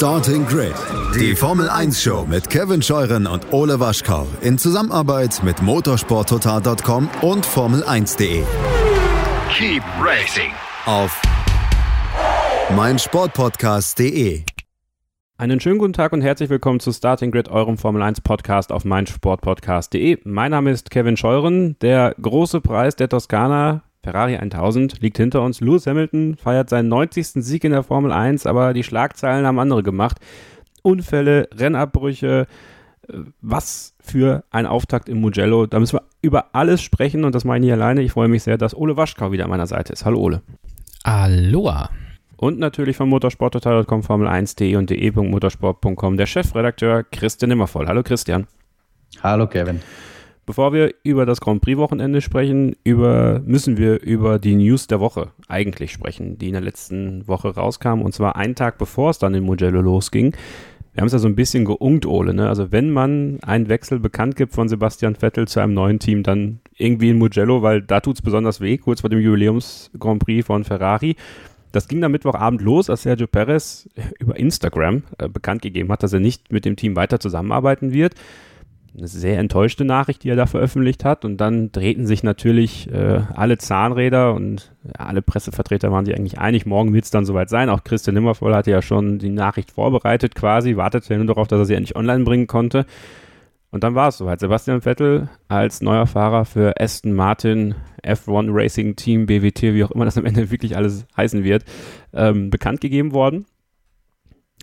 Starting Grid, die Formel 1 Show mit Kevin Scheuren und Ole Waschkau in Zusammenarbeit mit motorsporttotal.com und Formel1.de. Keep racing Auf meinsportpodcast.de. Einen schönen guten Tag und herzlich willkommen zu Starting Grid, eurem Formel 1 Podcast auf meinsportpodcast.de. Mein Name ist Kevin Scheuren. Der große Preis der Toskana Ferrari 1000 liegt hinter uns. Lewis Hamilton feiert seinen 90. Sieg in der Formel 1, aber die Schlagzeilen haben andere gemacht. Unfälle, Rennabbrüche, äh, was für ein Auftakt im Mugello. Da müssen wir über alles sprechen und das meine ich alleine. Ich freue mich sehr, dass Ole Waschkau wieder an meiner Seite ist. Hallo Ole. Aloha. Und natürlich von motorsporttotal.com, Formel1.de und de.motorsport.com der Chefredakteur Christian Nimmervoll. Hallo Christian. Hallo Kevin. Bevor wir über das Grand Prix-Wochenende sprechen, über, müssen wir über die News der Woche eigentlich sprechen, die in der letzten Woche rauskam. Und zwar einen Tag bevor es dann in Mugello losging. Wir haben es ja so ein bisschen geungt, Ole. Ne? Also wenn man einen Wechsel bekannt gibt von Sebastian Vettel zu einem neuen Team, dann irgendwie in Mugello, weil da tut es besonders weh, kurz vor dem Jubiläums-Grand Prix von Ferrari. Das ging dann Mittwochabend los, als Sergio Perez über Instagram äh, bekannt gegeben hat, dass er nicht mit dem Team weiter zusammenarbeiten wird eine sehr enttäuschte Nachricht, die er da veröffentlicht hat. Und dann drehten sich natürlich äh, alle Zahnräder und alle Pressevertreter waren sich eigentlich einig, morgen wird es dann soweit sein. Auch Christian Nimmervoll hatte ja schon die Nachricht vorbereitet quasi, wartete nur darauf, dass er sie endlich online bringen konnte. Und dann war es soweit. Sebastian Vettel als neuer Fahrer für Aston Martin, F1 Racing Team, BWT, wie auch immer das am Ende wirklich alles heißen wird, ähm, bekannt gegeben worden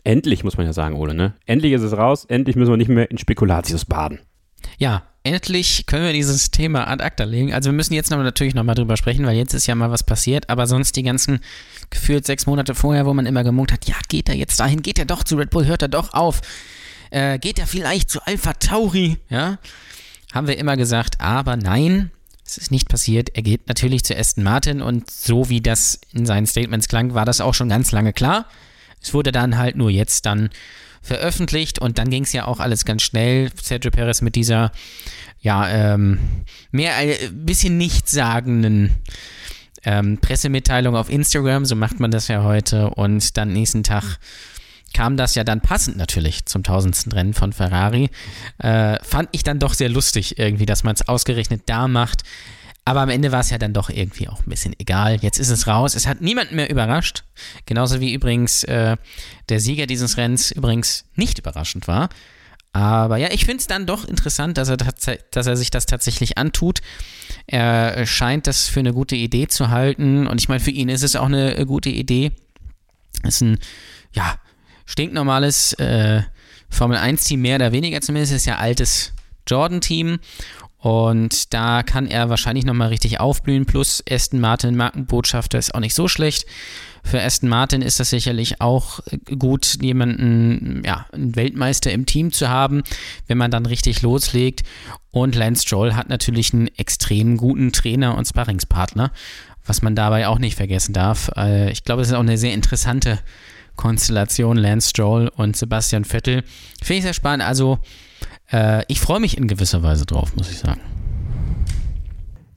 endlich, muss man ja sagen, Ole, ne? Endlich ist es raus, endlich müssen wir nicht mehr in Spekulatius baden. Ja, endlich können wir dieses Thema ad acta legen. Also wir müssen jetzt noch, natürlich nochmal drüber sprechen, weil jetzt ist ja mal was passiert, aber sonst die ganzen gefühlt sechs Monate vorher, wo man immer gemunkt hat, ja, geht er jetzt dahin, geht er doch zu Red Bull, hört er doch auf, äh, geht er vielleicht zu Alpha Tauri, ja, haben wir immer gesagt, aber nein, es ist nicht passiert. Er geht natürlich zu Aston Martin und so wie das in seinen Statements klang, war das auch schon ganz lange klar. Es wurde dann halt nur jetzt dann veröffentlicht und dann ging es ja auch alles ganz schnell. Sergio Perez mit dieser, ja, ähm, mehr ein bisschen nichtssagenden ähm, Pressemitteilung auf Instagram, so macht man das ja heute und dann nächsten Tag kam das ja dann passend natürlich zum tausendsten Rennen von Ferrari. Äh, fand ich dann doch sehr lustig irgendwie, dass man es ausgerechnet da macht. Aber am Ende war es ja dann doch irgendwie auch ein bisschen egal. Jetzt ist es raus. Es hat niemanden mehr überrascht. Genauso wie übrigens äh, der Sieger dieses Rennens übrigens nicht überraschend war. Aber ja, ich finde es dann doch interessant, dass er, dass er sich das tatsächlich antut. Er scheint das für eine gute Idee zu halten. Und ich meine, für ihn ist es auch eine gute Idee. Es ist ein, ja, stinknormales äh, Formel 1-Team, mehr oder weniger zumindest. Es ist ja altes Jordan-Team. Und da kann er wahrscheinlich nochmal richtig aufblühen. Plus Aston Martin Markenbotschafter ist auch nicht so schlecht. Für Aston Martin ist das sicherlich auch gut, jemanden, ja, einen Weltmeister im Team zu haben, wenn man dann richtig loslegt. Und Lance Stroll hat natürlich einen extrem guten Trainer und Sparringspartner, was man dabei auch nicht vergessen darf. Äh, ich glaube, es ist auch eine sehr interessante Konstellation, Lance Stroll und Sebastian Vettel. Finde ich sehr spannend. Also, äh, ich freue mich in gewisser Weise drauf, muss ich sagen.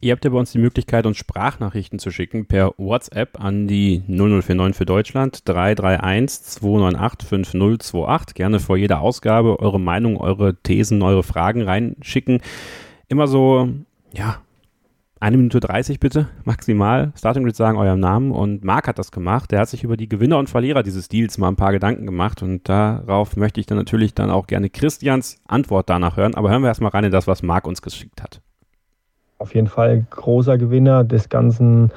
Ihr habt ja bei uns die Möglichkeit, uns Sprachnachrichten zu schicken per WhatsApp an die 0049 für Deutschland 331 298 5028. Gerne vor jeder Ausgabe eure Meinung, eure Thesen, eure Fragen reinschicken. Immer so, ja, eine Minute 30 bitte, maximal. Starting Grid sagen euren Namen und Marc hat das gemacht. Der hat sich über die Gewinner und Verlierer dieses Deals mal ein paar Gedanken gemacht und darauf möchte ich dann natürlich dann auch gerne Christians Antwort danach hören. Aber hören wir erstmal rein in das, was Marc uns geschickt hat. Auf jeden Fall großer Gewinner des ganzen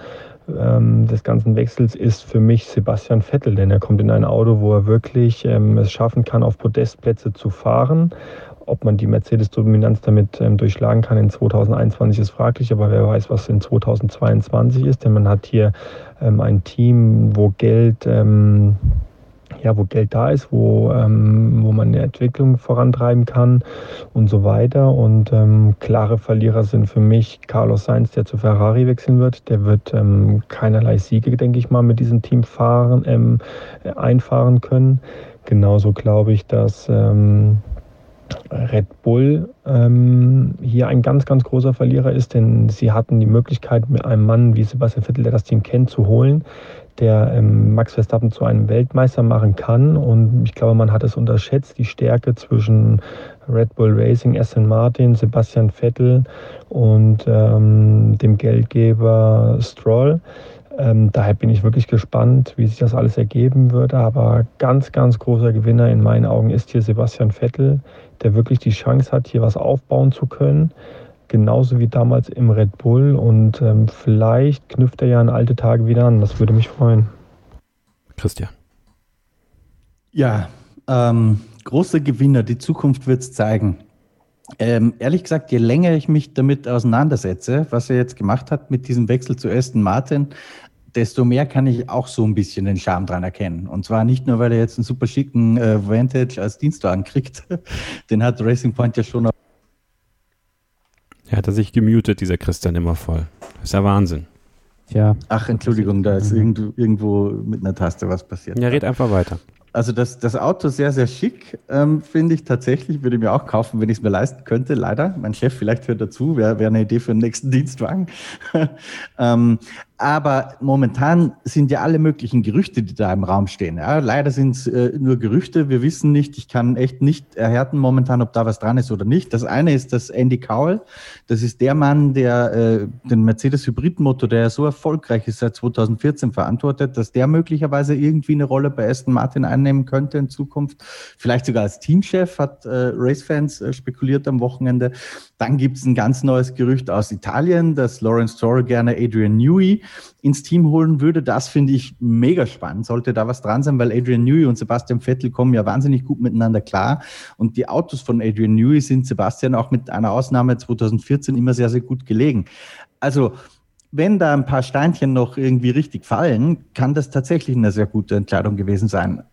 ähm, des ganzen Wechsels ist für mich Sebastian Vettel, denn er kommt in ein Auto, wo er wirklich ähm, es schaffen kann, auf Podestplätze zu fahren ob man die Mercedes-Dominanz damit ähm, durchschlagen kann in 2021 ist fraglich, aber wer weiß, was in 2022 ist, denn man hat hier ähm, ein Team, wo Geld, ähm, ja, wo Geld da ist, wo, ähm, wo man eine Entwicklung vorantreiben kann und so weiter. Und ähm, klare Verlierer sind für mich Carlos Sainz, der zu Ferrari wechseln wird. Der wird ähm, keinerlei Siege, denke ich mal, mit diesem Team fahren, einfahren können. Genauso glaube ich, dass Red Bull ähm, hier ein ganz, ganz großer Verlierer ist, denn sie hatten die Möglichkeit, mit einem Mann wie Sebastian Vettel, der das Team kennt, zu holen, der ähm, Max Verstappen zu einem Weltmeister machen kann. Und ich glaube, man hat es unterschätzt, die Stärke zwischen Red Bull Racing, Aston Martin, Sebastian Vettel und ähm, dem Geldgeber Stroll. Ähm, daher bin ich wirklich gespannt, wie sich das alles ergeben wird. Aber ganz, ganz großer Gewinner in meinen Augen ist hier Sebastian Vettel, der wirklich die Chance hat, hier was aufbauen zu können. Genauso wie damals im Red Bull. Und ähm, vielleicht knüpft er ja an alte Tage wieder an. Das würde mich freuen. Christian. Ja, ähm, große Gewinner. Die Zukunft wird es zeigen. Ähm, ehrlich gesagt, je länger ich mich damit auseinandersetze, was er jetzt gemacht hat mit diesem Wechsel zu Aston Martin, desto mehr kann ich auch so ein bisschen den Charme dran erkennen. Und zwar nicht nur, weil er jetzt einen super schicken äh, Vantage als Dienstwagen kriegt. Den hat Racing Point ja schon. Er hat er sich gemutet, dieser Christian, immer voll. Das ist ja Wahnsinn. Tja. Ach, Entschuldigung, da ist mhm. irgendwo, irgendwo mit einer Taste was passiert. Ja, red einfach weiter. Also das, das Auto sehr, sehr schick, ähm, finde ich tatsächlich. Würde ich mir auch kaufen, wenn ich es mir leisten könnte. Leider. Mein Chef vielleicht hört dazu. Wäre wär eine Idee für den nächsten Dienstwagen. ähm, aber momentan sind ja alle möglichen Gerüchte, die da im Raum stehen. Ja, leider sind es äh, nur Gerüchte. Wir wissen nicht, ich kann echt nicht erhärten momentan, ob da was dran ist oder nicht. Das eine ist das Andy Cowell. Das ist der Mann, der äh, den Mercedes-Hybrid-Motor, der ja so erfolgreich ist, seit 2014 verantwortet, dass der möglicherweise irgendwie eine Rolle bei Aston Martin einnehmen könnte in Zukunft. Vielleicht sogar als Teamchef, hat äh, Racefans äh, spekuliert am Wochenende. Dann gibt es ein ganz neues Gerücht aus Italien, dass Lawrence Stroll gerne Adrian Newey ins Team holen würde. Das finde ich mega spannend. Sollte da was dran sein, weil Adrian Newey und Sebastian Vettel kommen ja wahnsinnig gut miteinander klar. Und die Autos von Adrian Newey sind Sebastian auch mit einer Ausnahme 2014 immer sehr, sehr gut gelegen. Also, wenn da ein paar Steinchen noch irgendwie richtig fallen, kann das tatsächlich eine sehr gute Entscheidung gewesen sein.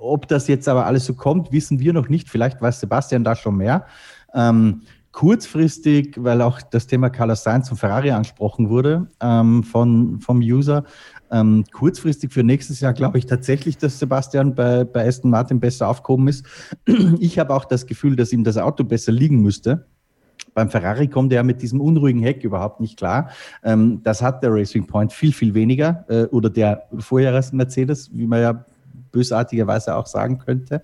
Ob das jetzt aber alles so kommt, wissen wir noch nicht. Vielleicht weiß Sebastian da schon mehr. Ähm, kurzfristig, weil auch das Thema Carlos Sainz und Ferrari angesprochen wurde ähm, von, vom User, ähm, kurzfristig für nächstes Jahr glaube ich tatsächlich, dass Sebastian bei, bei Aston Martin besser aufgehoben ist. Ich habe auch das Gefühl, dass ihm das Auto besser liegen müsste. Beim Ferrari kommt er mit diesem unruhigen Heck überhaupt nicht klar. Ähm, das hat der Racing Point viel, viel weniger äh, oder der Vorjahres Mercedes, wie man ja bösartigerweise auch sagen könnte.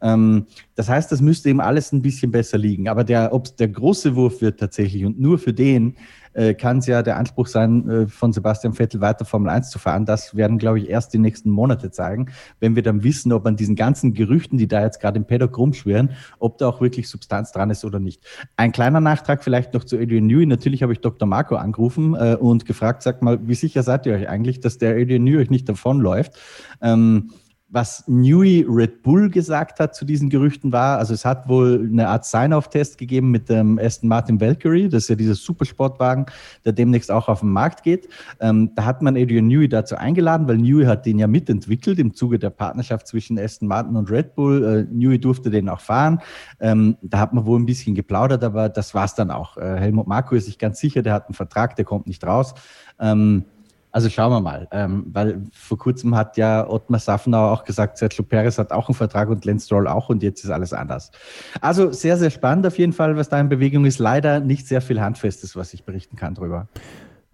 Ähm, das heißt, das müsste ihm alles ein bisschen besser liegen. Aber der, ob der große Wurf wird tatsächlich und nur für den äh, kann es ja der Anspruch sein, äh, von Sebastian Vettel weiter Formel 1 zu fahren. Das werden, glaube ich, erst die nächsten Monate zeigen, wenn wir dann wissen, ob an diesen ganzen Gerüchten, die da jetzt gerade im Paddock rumschwirren, ob da auch wirklich Substanz dran ist oder nicht. Ein kleiner Nachtrag vielleicht noch zu Adrian Newey. Natürlich habe ich Dr. Marco angerufen äh, und gefragt, sag mal, wie sicher seid ihr euch eigentlich, dass der Adrian Newey euch nicht davonläuft? Ähm, was Newey Red Bull gesagt hat zu diesen Gerüchten war, also es hat wohl eine Art Sign-off-Test gegeben mit dem Aston Martin Valkyrie, das ist ja dieser Supersportwagen, der demnächst auch auf den Markt geht. Ähm, da hat man Adrian Newey dazu eingeladen, weil Newey hat den ja mitentwickelt im Zuge der Partnerschaft zwischen Aston Martin und Red Bull. Äh, Newey durfte den auch fahren. Ähm, da hat man wohl ein bisschen geplaudert, aber das war es dann auch. Äh, Helmut Marko ist sich ganz sicher, der hat einen Vertrag, der kommt nicht raus. Ähm, also schauen wir mal, ähm, weil vor kurzem hat ja Ottmar Safnauer auch gesagt, Sergio Perez hat auch einen Vertrag und Lance Stroll auch und jetzt ist alles anders. Also sehr, sehr spannend auf jeden Fall, was da in Bewegung ist. Leider nicht sehr viel Handfestes, was ich berichten kann drüber.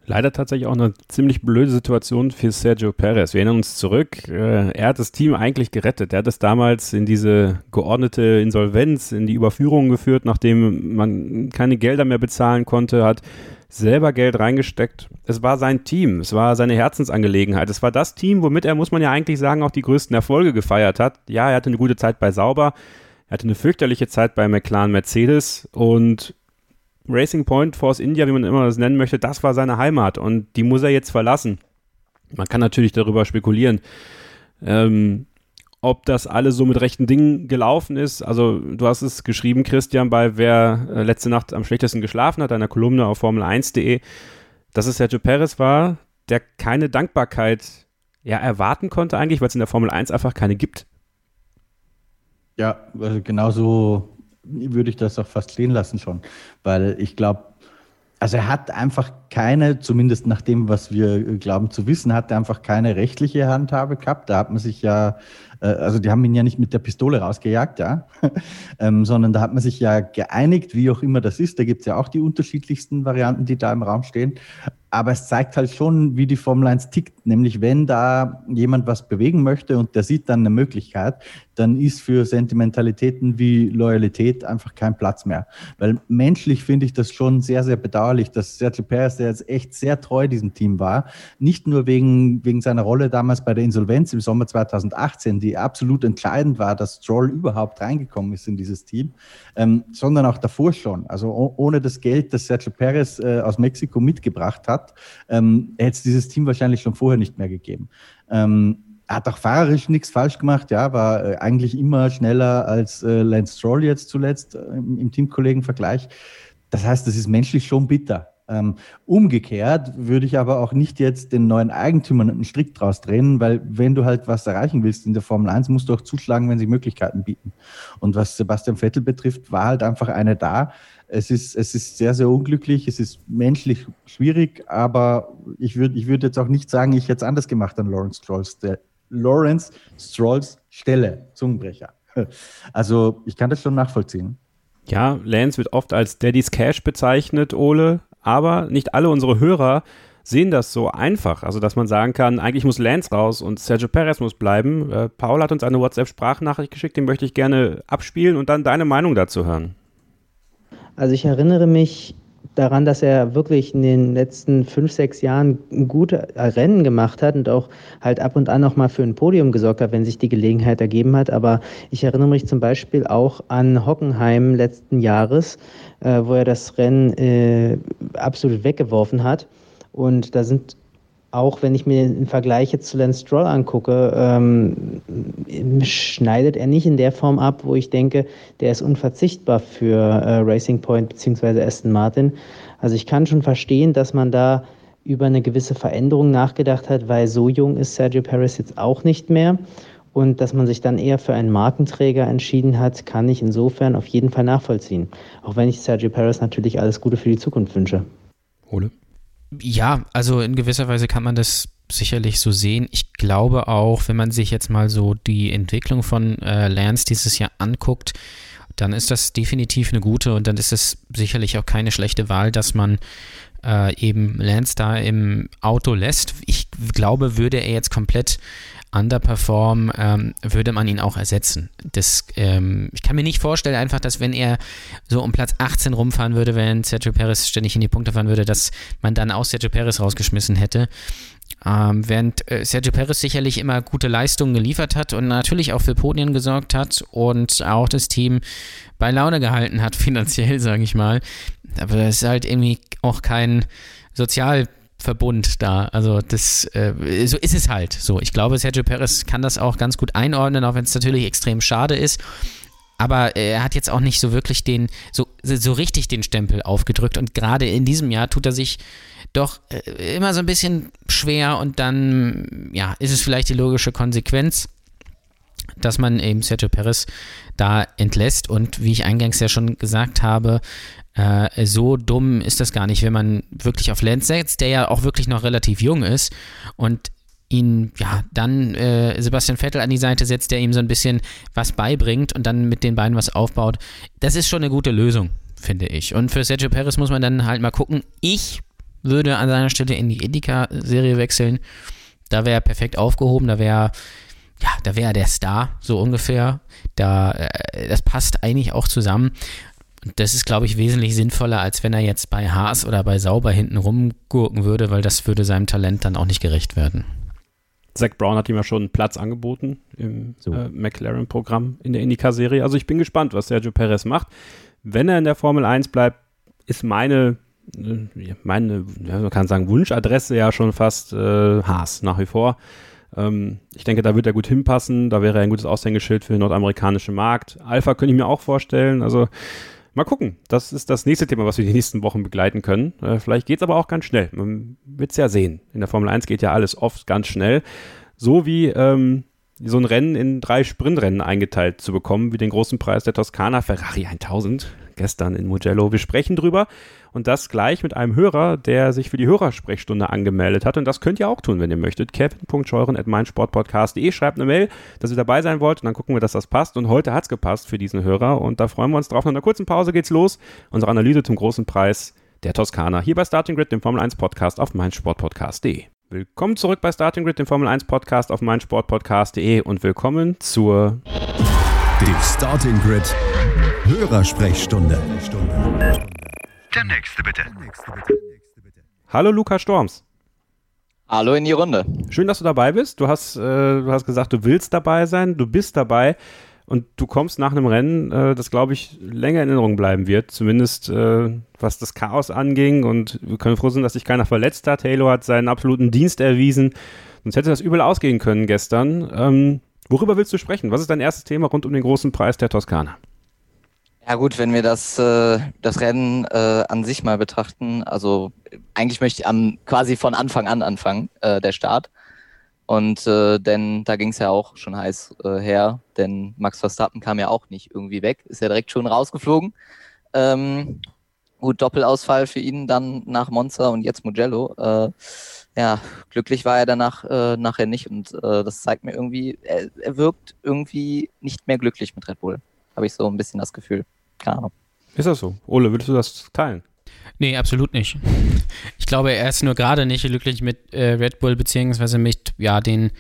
Leider tatsächlich auch eine ziemlich blöde Situation für Sergio Perez. Wir erinnern uns zurück, äh, er hat das Team eigentlich gerettet. Er hat es damals in diese geordnete Insolvenz, in die Überführung geführt, nachdem man keine Gelder mehr bezahlen konnte, hat selber Geld reingesteckt. Es war sein Team, es war seine Herzensangelegenheit. Es war das Team, womit er, muss man ja eigentlich sagen, auch die größten Erfolge gefeiert hat. Ja, er hatte eine gute Zeit bei Sauber, er hatte eine fürchterliche Zeit bei McLaren Mercedes und Racing Point, Force India, wie man immer das nennen möchte, das war seine Heimat und die muss er jetzt verlassen. Man kann natürlich darüber spekulieren. Ähm, ob das alles so mit rechten Dingen gelaufen ist. Also du hast es geschrieben, Christian, bei wer äh, letzte Nacht am schlechtesten geschlafen hat, einer Kolumne auf Formel1.de, dass es Sergio Perez war, der keine Dankbarkeit ja, erwarten konnte eigentlich, weil es in der Formel 1 einfach keine gibt. Ja, also genauso würde ich das auch fast stehen lassen schon, weil ich glaube, also er hat einfach keine, zumindest nach dem, was wir glauben zu wissen, hat er einfach keine rechtliche Handhabe gehabt. Da hat man sich ja also die haben ihn ja nicht mit der Pistole rausgejagt, ja, ähm, sondern da hat man sich ja geeinigt, wie auch immer das ist. Da gibt es ja auch die unterschiedlichsten Varianten, die da im Raum stehen. Aber es zeigt halt schon, wie die Formel 1 tickt. Nämlich, wenn da jemand was bewegen möchte und der sieht dann eine Möglichkeit, dann ist für Sentimentalitäten wie Loyalität einfach kein Platz mehr. Weil menschlich finde ich das schon sehr, sehr bedauerlich, dass Sergio Perez, der jetzt echt sehr treu diesem Team war, nicht nur wegen, wegen seiner Rolle damals bei der Insolvenz im Sommer 2018, die absolut entscheidend war, dass Stroll überhaupt reingekommen ist in dieses Team, ähm, sondern auch davor schon. Also ohne das Geld, das Sergio Perez äh, aus Mexiko mitgebracht hat, ähm, hätte es dieses Team wahrscheinlich schon vorher nicht mehr gegeben. Ähm, er hat auch fahrerisch nichts falsch gemacht, ja, war äh, eigentlich immer schneller als äh, Lance Stroll jetzt zuletzt äh, im, im Teamkollegenvergleich. Das heißt, das ist menschlich schon bitter. Ähm, umgekehrt würde ich aber auch nicht jetzt den neuen Eigentümern einen Strick draus drehen, weil wenn du halt was erreichen willst in der Formel 1, musst du auch zuschlagen, wenn sie Möglichkeiten bieten. Und was Sebastian Vettel betrifft, war halt einfach eine da. Es ist, es ist sehr, sehr unglücklich, es ist menschlich schwierig, aber ich würde ich würd jetzt auch nicht sagen, ich hätte es anders gemacht an Lawrence Strolls, der, Lawrence Strolls Stelle, Zungenbrecher. Also ich kann das schon nachvollziehen. Ja, Lance wird oft als Daddy's Cash bezeichnet, Ole aber nicht alle unsere Hörer sehen das so einfach. Also, dass man sagen kann, eigentlich muss Lance raus und Sergio Perez muss bleiben. Äh, Paul hat uns eine WhatsApp-Sprachnachricht geschickt, den möchte ich gerne abspielen und dann deine Meinung dazu hören. Also, ich erinnere mich daran, dass er wirklich in den letzten fünf, sechs Jahren gute Rennen gemacht hat und auch halt ab und an auch mal für ein Podium gesorgt hat, wenn sich die Gelegenheit ergeben hat. Aber ich erinnere mich zum Beispiel auch an Hockenheim letzten Jahres, äh, wo er das Rennen äh, absolut weggeworfen hat. Und da sind auch wenn ich mir den Vergleich jetzt zu Lance Stroll angucke, ähm, schneidet er nicht in der Form ab, wo ich denke, der ist unverzichtbar für äh, Racing Point bzw. Aston Martin. Also ich kann schon verstehen, dass man da über eine gewisse Veränderung nachgedacht hat, weil so jung ist Sergio Perez jetzt auch nicht mehr. Und dass man sich dann eher für einen Markenträger entschieden hat, kann ich insofern auf jeden Fall nachvollziehen. Auch wenn ich Sergio Perez natürlich alles Gute für die Zukunft wünsche. Ole? Ja, also in gewisser Weise kann man das sicherlich so sehen. Ich glaube auch, wenn man sich jetzt mal so die Entwicklung von äh, Lance dieses Jahr anguckt, dann ist das definitiv eine gute und dann ist es sicherlich auch keine schlechte Wahl, dass man äh, eben Lance da im Auto lässt. Ich glaube, würde er jetzt komplett underperform, ähm, würde man ihn auch ersetzen. Das, ähm, ich kann mir nicht vorstellen, einfach, dass wenn er so um Platz 18 rumfahren würde, wenn Sergio Perez ständig in die Punkte fahren würde, dass man dann auch Sergio Perez rausgeschmissen hätte. Ähm, während äh, Sergio Perez sicherlich immer gute Leistungen geliefert hat und natürlich auch für Podien gesorgt hat und auch das Team bei Laune gehalten hat, finanziell, sage ich mal. Aber das ist halt irgendwie auch kein Sozial- Verbund da. Also das äh, so ist es halt. So, ich glaube, Sergio Perez kann das auch ganz gut einordnen, auch wenn es natürlich extrem schade ist. Aber er hat jetzt auch nicht so wirklich den, so, so richtig den Stempel aufgedrückt. Und gerade in diesem Jahr tut er sich doch äh, immer so ein bisschen schwer und dann, ja, ist es vielleicht die logische Konsequenz, dass man eben Sergio Perez da entlässt. Und wie ich eingangs ja schon gesagt habe, äh, so dumm ist das gar nicht, wenn man wirklich auf Lance setzt, der ja auch wirklich noch relativ jung ist und ihn, ja, dann äh, Sebastian Vettel an die Seite setzt, der ihm so ein bisschen was beibringt und dann mit den beiden was aufbaut. Das ist schon eine gute Lösung, finde ich. Und für Sergio Perez muss man dann halt mal gucken. Ich würde an seiner Stelle in die Indica-Serie wechseln. Da wäre er perfekt aufgehoben, da wäre ja, da wäre er der Star, so ungefähr. Da, äh, das passt eigentlich auch zusammen. Und das ist, glaube ich, wesentlich sinnvoller, als wenn er jetzt bei Haas oder bei Sauber hinten rumgurken würde, weil das würde seinem Talent dann auch nicht gerecht werden. Zach Brown hat ihm ja schon einen Platz angeboten im so. äh, McLaren-Programm in der Indica-Serie. Also ich bin gespannt, was Sergio Perez macht. Wenn er in der Formel 1 bleibt, ist meine, äh, meine ja, man kann sagen, Wunschadresse ja schon fast äh, Haas nach wie vor. Ähm, ich denke, da wird er gut hinpassen. Da wäre er ein gutes Aushängeschild für den nordamerikanischen Markt. Alpha könnte ich mir auch vorstellen. Also Mal gucken. Das ist das nächste Thema, was wir die nächsten Wochen begleiten können. Äh, vielleicht geht es aber auch ganz schnell. Man wird es ja sehen. In der Formel 1 geht ja alles oft ganz schnell. So wie ähm, so ein Rennen in drei Sprintrennen eingeteilt zu bekommen, wie den großen Preis der Toskana Ferrari 1000. gestern in Mugello. Wir sprechen drüber und das gleich mit einem Hörer, der sich für die Hörersprechstunde angemeldet hat. Und das könnt ihr auch tun, wenn ihr möchtet. kevin.scheuren.meinsportpodcast.de schreibt eine Mail, dass ihr dabei sein wollt und dann gucken wir, dass das passt. Und heute hat es gepasst für diesen Hörer und da freuen wir uns drauf. Nach einer kurzen Pause geht's los. Unsere Analyse zum großen Preis der Toskana hier bei Starting Grid, dem Formel 1 Podcast auf meinsportpodcast.de. Willkommen zurück bei Starting Grid, dem Formel 1 Podcast auf meinsportpodcast.de und willkommen zur Die Starting Grid Hörersprechstunde. Der nächste bitte. Hallo Luca Storms. Hallo in die Runde. Schön, dass du dabei bist. Du hast, äh, du hast gesagt, du willst dabei sein, du bist dabei und du kommst nach einem Rennen, äh, das glaube ich länger in Erinnerung bleiben wird, zumindest äh, was das Chaos anging und wir können froh sein, dass sich keiner verletzt hat. Halo hat seinen absoluten Dienst erwiesen, sonst hätte das übel ausgehen können gestern. Ähm, worüber willst du sprechen? Was ist dein erstes Thema rund um den großen Preis der Toskana? Ja gut, wenn wir das, äh, das Rennen äh, an sich mal betrachten, also eigentlich möchte ich am, quasi von Anfang an anfangen, äh, der Start. Und äh, denn da ging es ja auch schon heiß äh, her, denn Max Verstappen kam ja auch nicht irgendwie weg, ist ja direkt schon rausgeflogen. Ähm, gut, Doppelausfall für ihn dann nach Monza und jetzt Mugello. Äh, ja, glücklich war er danach äh, nachher nicht und äh, das zeigt mir irgendwie, er, er wirkt irgendwie nicht mehr glücklich mit Red Bull. Habe ich so ein bisschen das Gefühl. Keine Ahnung. Ist das so? Ole, würdest du das teilen? Nee, absolut nicht. Ich glaube, er ist nur gerade nicht glücklich mit äh, Red Bull, beziehungsweise mit ja, den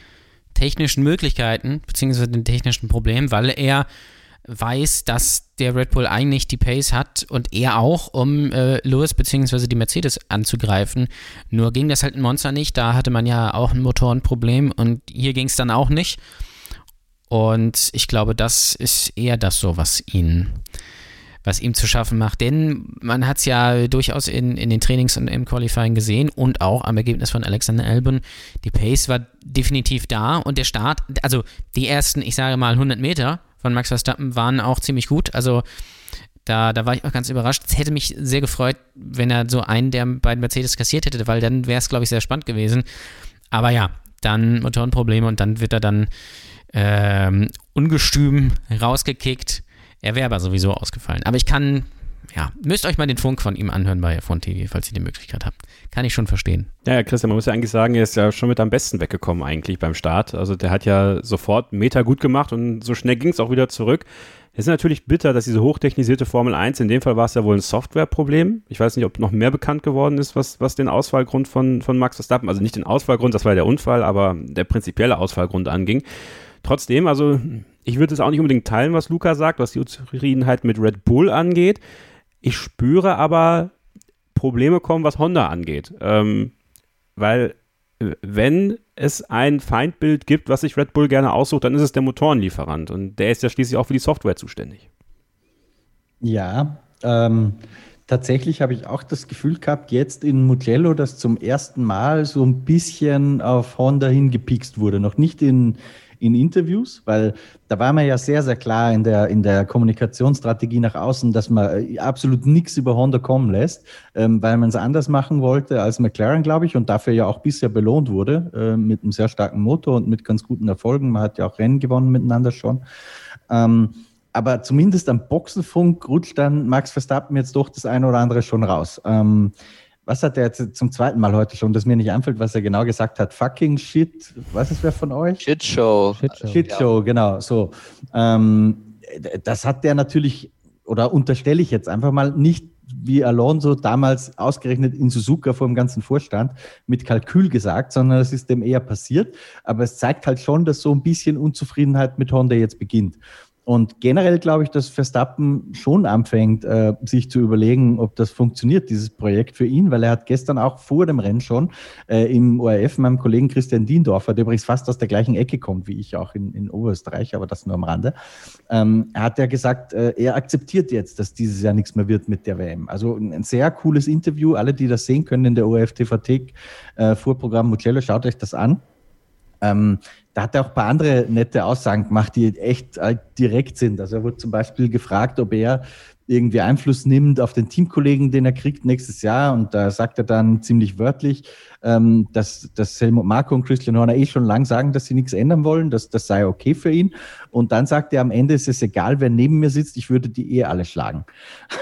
technischen Möglichkeiten, beziehungsweise den technischen Problemen, weil er weiß, dass der Red Bull eigentlich die Pace hat und er auch, um äh, Lewis beziehungsweise die Mercedes anzugreifen. Nur ging das halt in Monster nicht, da hatte man ja auch ein Motorenproblem und hier ging es dann auch nicht. Und ich glaube, das ist eher das so, was ihn was ihm zu schaffen macht. Denn man hat es ja durchaus in, in den Trainings und im Qualifying gesehen und auch am Ergebnis von Alexander Albon. Die Pace war definitiv da und der Start, also die ersten, ich sage mal 100 Meter von Max Verstappen waren auch ziemlich gut. Also da, da war ich auch ganz überrascht. Es hätte mich sehr gefreut, wenn er so einen der beiden Mercedes kassiert hätte, weil dann wäre es, glaube ich, sehr spannend gewesen. Aber ja, dann Motorenprobleme und dann wird er dann ähm, ungestüm rausgekickt er wäre aber sowieso ausgefallen. Aber ich kann, ja, müsst euch mal den Funk von ihm anhören bei F1 TV, falls ihr die Möglichkeit habt. Kann ich schon verstehen. Ja, ja, Christian, man muss ja eigentlich sagen, er ist ja schon mit am besten weggekommen eigentlich beim Start. Also der hat ja sofort Meter gut gemacht und so schnell ging es auch wieder zurück. Es ist natürlich bitter, dass diese hochtechnisierte Formel 1, in dem Fall war es ja wohl ein Softwareproblem. Ich weiß nicht, ob noch mehr bekannt geworden ist, was, was den Ausfallgrund von, von Max Verstappen, also nicht den Ausfallgrund, das war ja der Unfall, aber der prinzipielle Ausfallgrund anging. Trotzdem, also ich würde es auch nicht unbedingt teilen, was Luca sagt, was die Unzufriedenheit mit Red Bull angeht. Ich spüre aber Probleme kommen, was Honda angeht. Ähm, weil wenn es ein Feindbild gibt, was sich Red Bull gerne aussucht, dann ist es der Motorenlieferant. Und der ist ja schließlich auch für die Software zuständig. Ja, ähm, tatsächlich habe ich auch das Gefühl gehabt, jetzt in Mugello, dass zum ersten Mal so ein bisschen auf Honda hingepikst wurde. Noch nicht in, in Interviews, weil da war man ja sehr, sehr klar in der, in der Kommunikationsstrategie nach außen, dass man äh, absolut nichts über Honda kommen lässt, ähm, weil man es anders machen wollte als McLaren, glaube ich, und dafür ja auch bisher belohnt wurde äh, mit einem sehr starken Motor und mit ganz guten Erfolgen. Man hat ja auch Rennen gewonnen miteinander schon. Ähm, aber zumindest am Boxenfunk rutscht dann Max Verstappen jetzt doch das eine oder andere schon raus. Ähm, was hat er jetzt zum zweiten Mal heute schon, dass mir nicht einfällt, was er genau gesagt hat? Fucking Shit, was ist wer von euch? Shitshow. Shitshow, Shitshow ja. genau, so. Ähm, das hat der natürlich, oder unterstelle ich jetzt einfach mal, nicht wie Alonso damals ausgerechnet in Suzuka vor dem ganzen Vorstand mit Kalkül gesagt, sondern es ist dem eher passiert. Aber es zeigt halt schon, dass so ein bisschen Unzufriedenheit mit Honda jetzt beginnt. Und generell glaube ich, dass Verstappen schon anfängt, äh, sich zu überlegen, ob das funktioniert, dieses Projekt für ihn, weil er hat gestern auch vor dem Rennen schon äh, im ORF meinem Kollegen Christian Diendorfer, der übrigens fast aus der gleichen Ecke kommt wie ich auch in, in Oberösterreich, aber das nur am Rande, ähm, hat er gesagt, äh, er akzeptiert jetzt, dass dieses Jahr nichts mehr wird mit der WM. Also ein, sehr cooles Interview. Alle, die das sehen können in der ORF TV-Thek, äh, Vorprogramm Mugello, schaut euch das an. Ähm, da hat er auch ein paar andere nette Aussagen gemacht, die echt äh, direkt sind. Also er wurde zum Beispiel gefragt, ob er irgendwie Einfluss nimmt auf den Teamkollegen, den er kriegt nächstes Jahr. Und da sagt er dann ziemlich wörtlich, ähm, dass, dass Helmut Marko und Christian Horner eh schon lang sagen, dass sie nichts ändern wollen, dass das sei okay für ihn. Und dann sagt er, am Ende ist es egal, wer neben mir sitzt, ich würde die eh alle schlagen.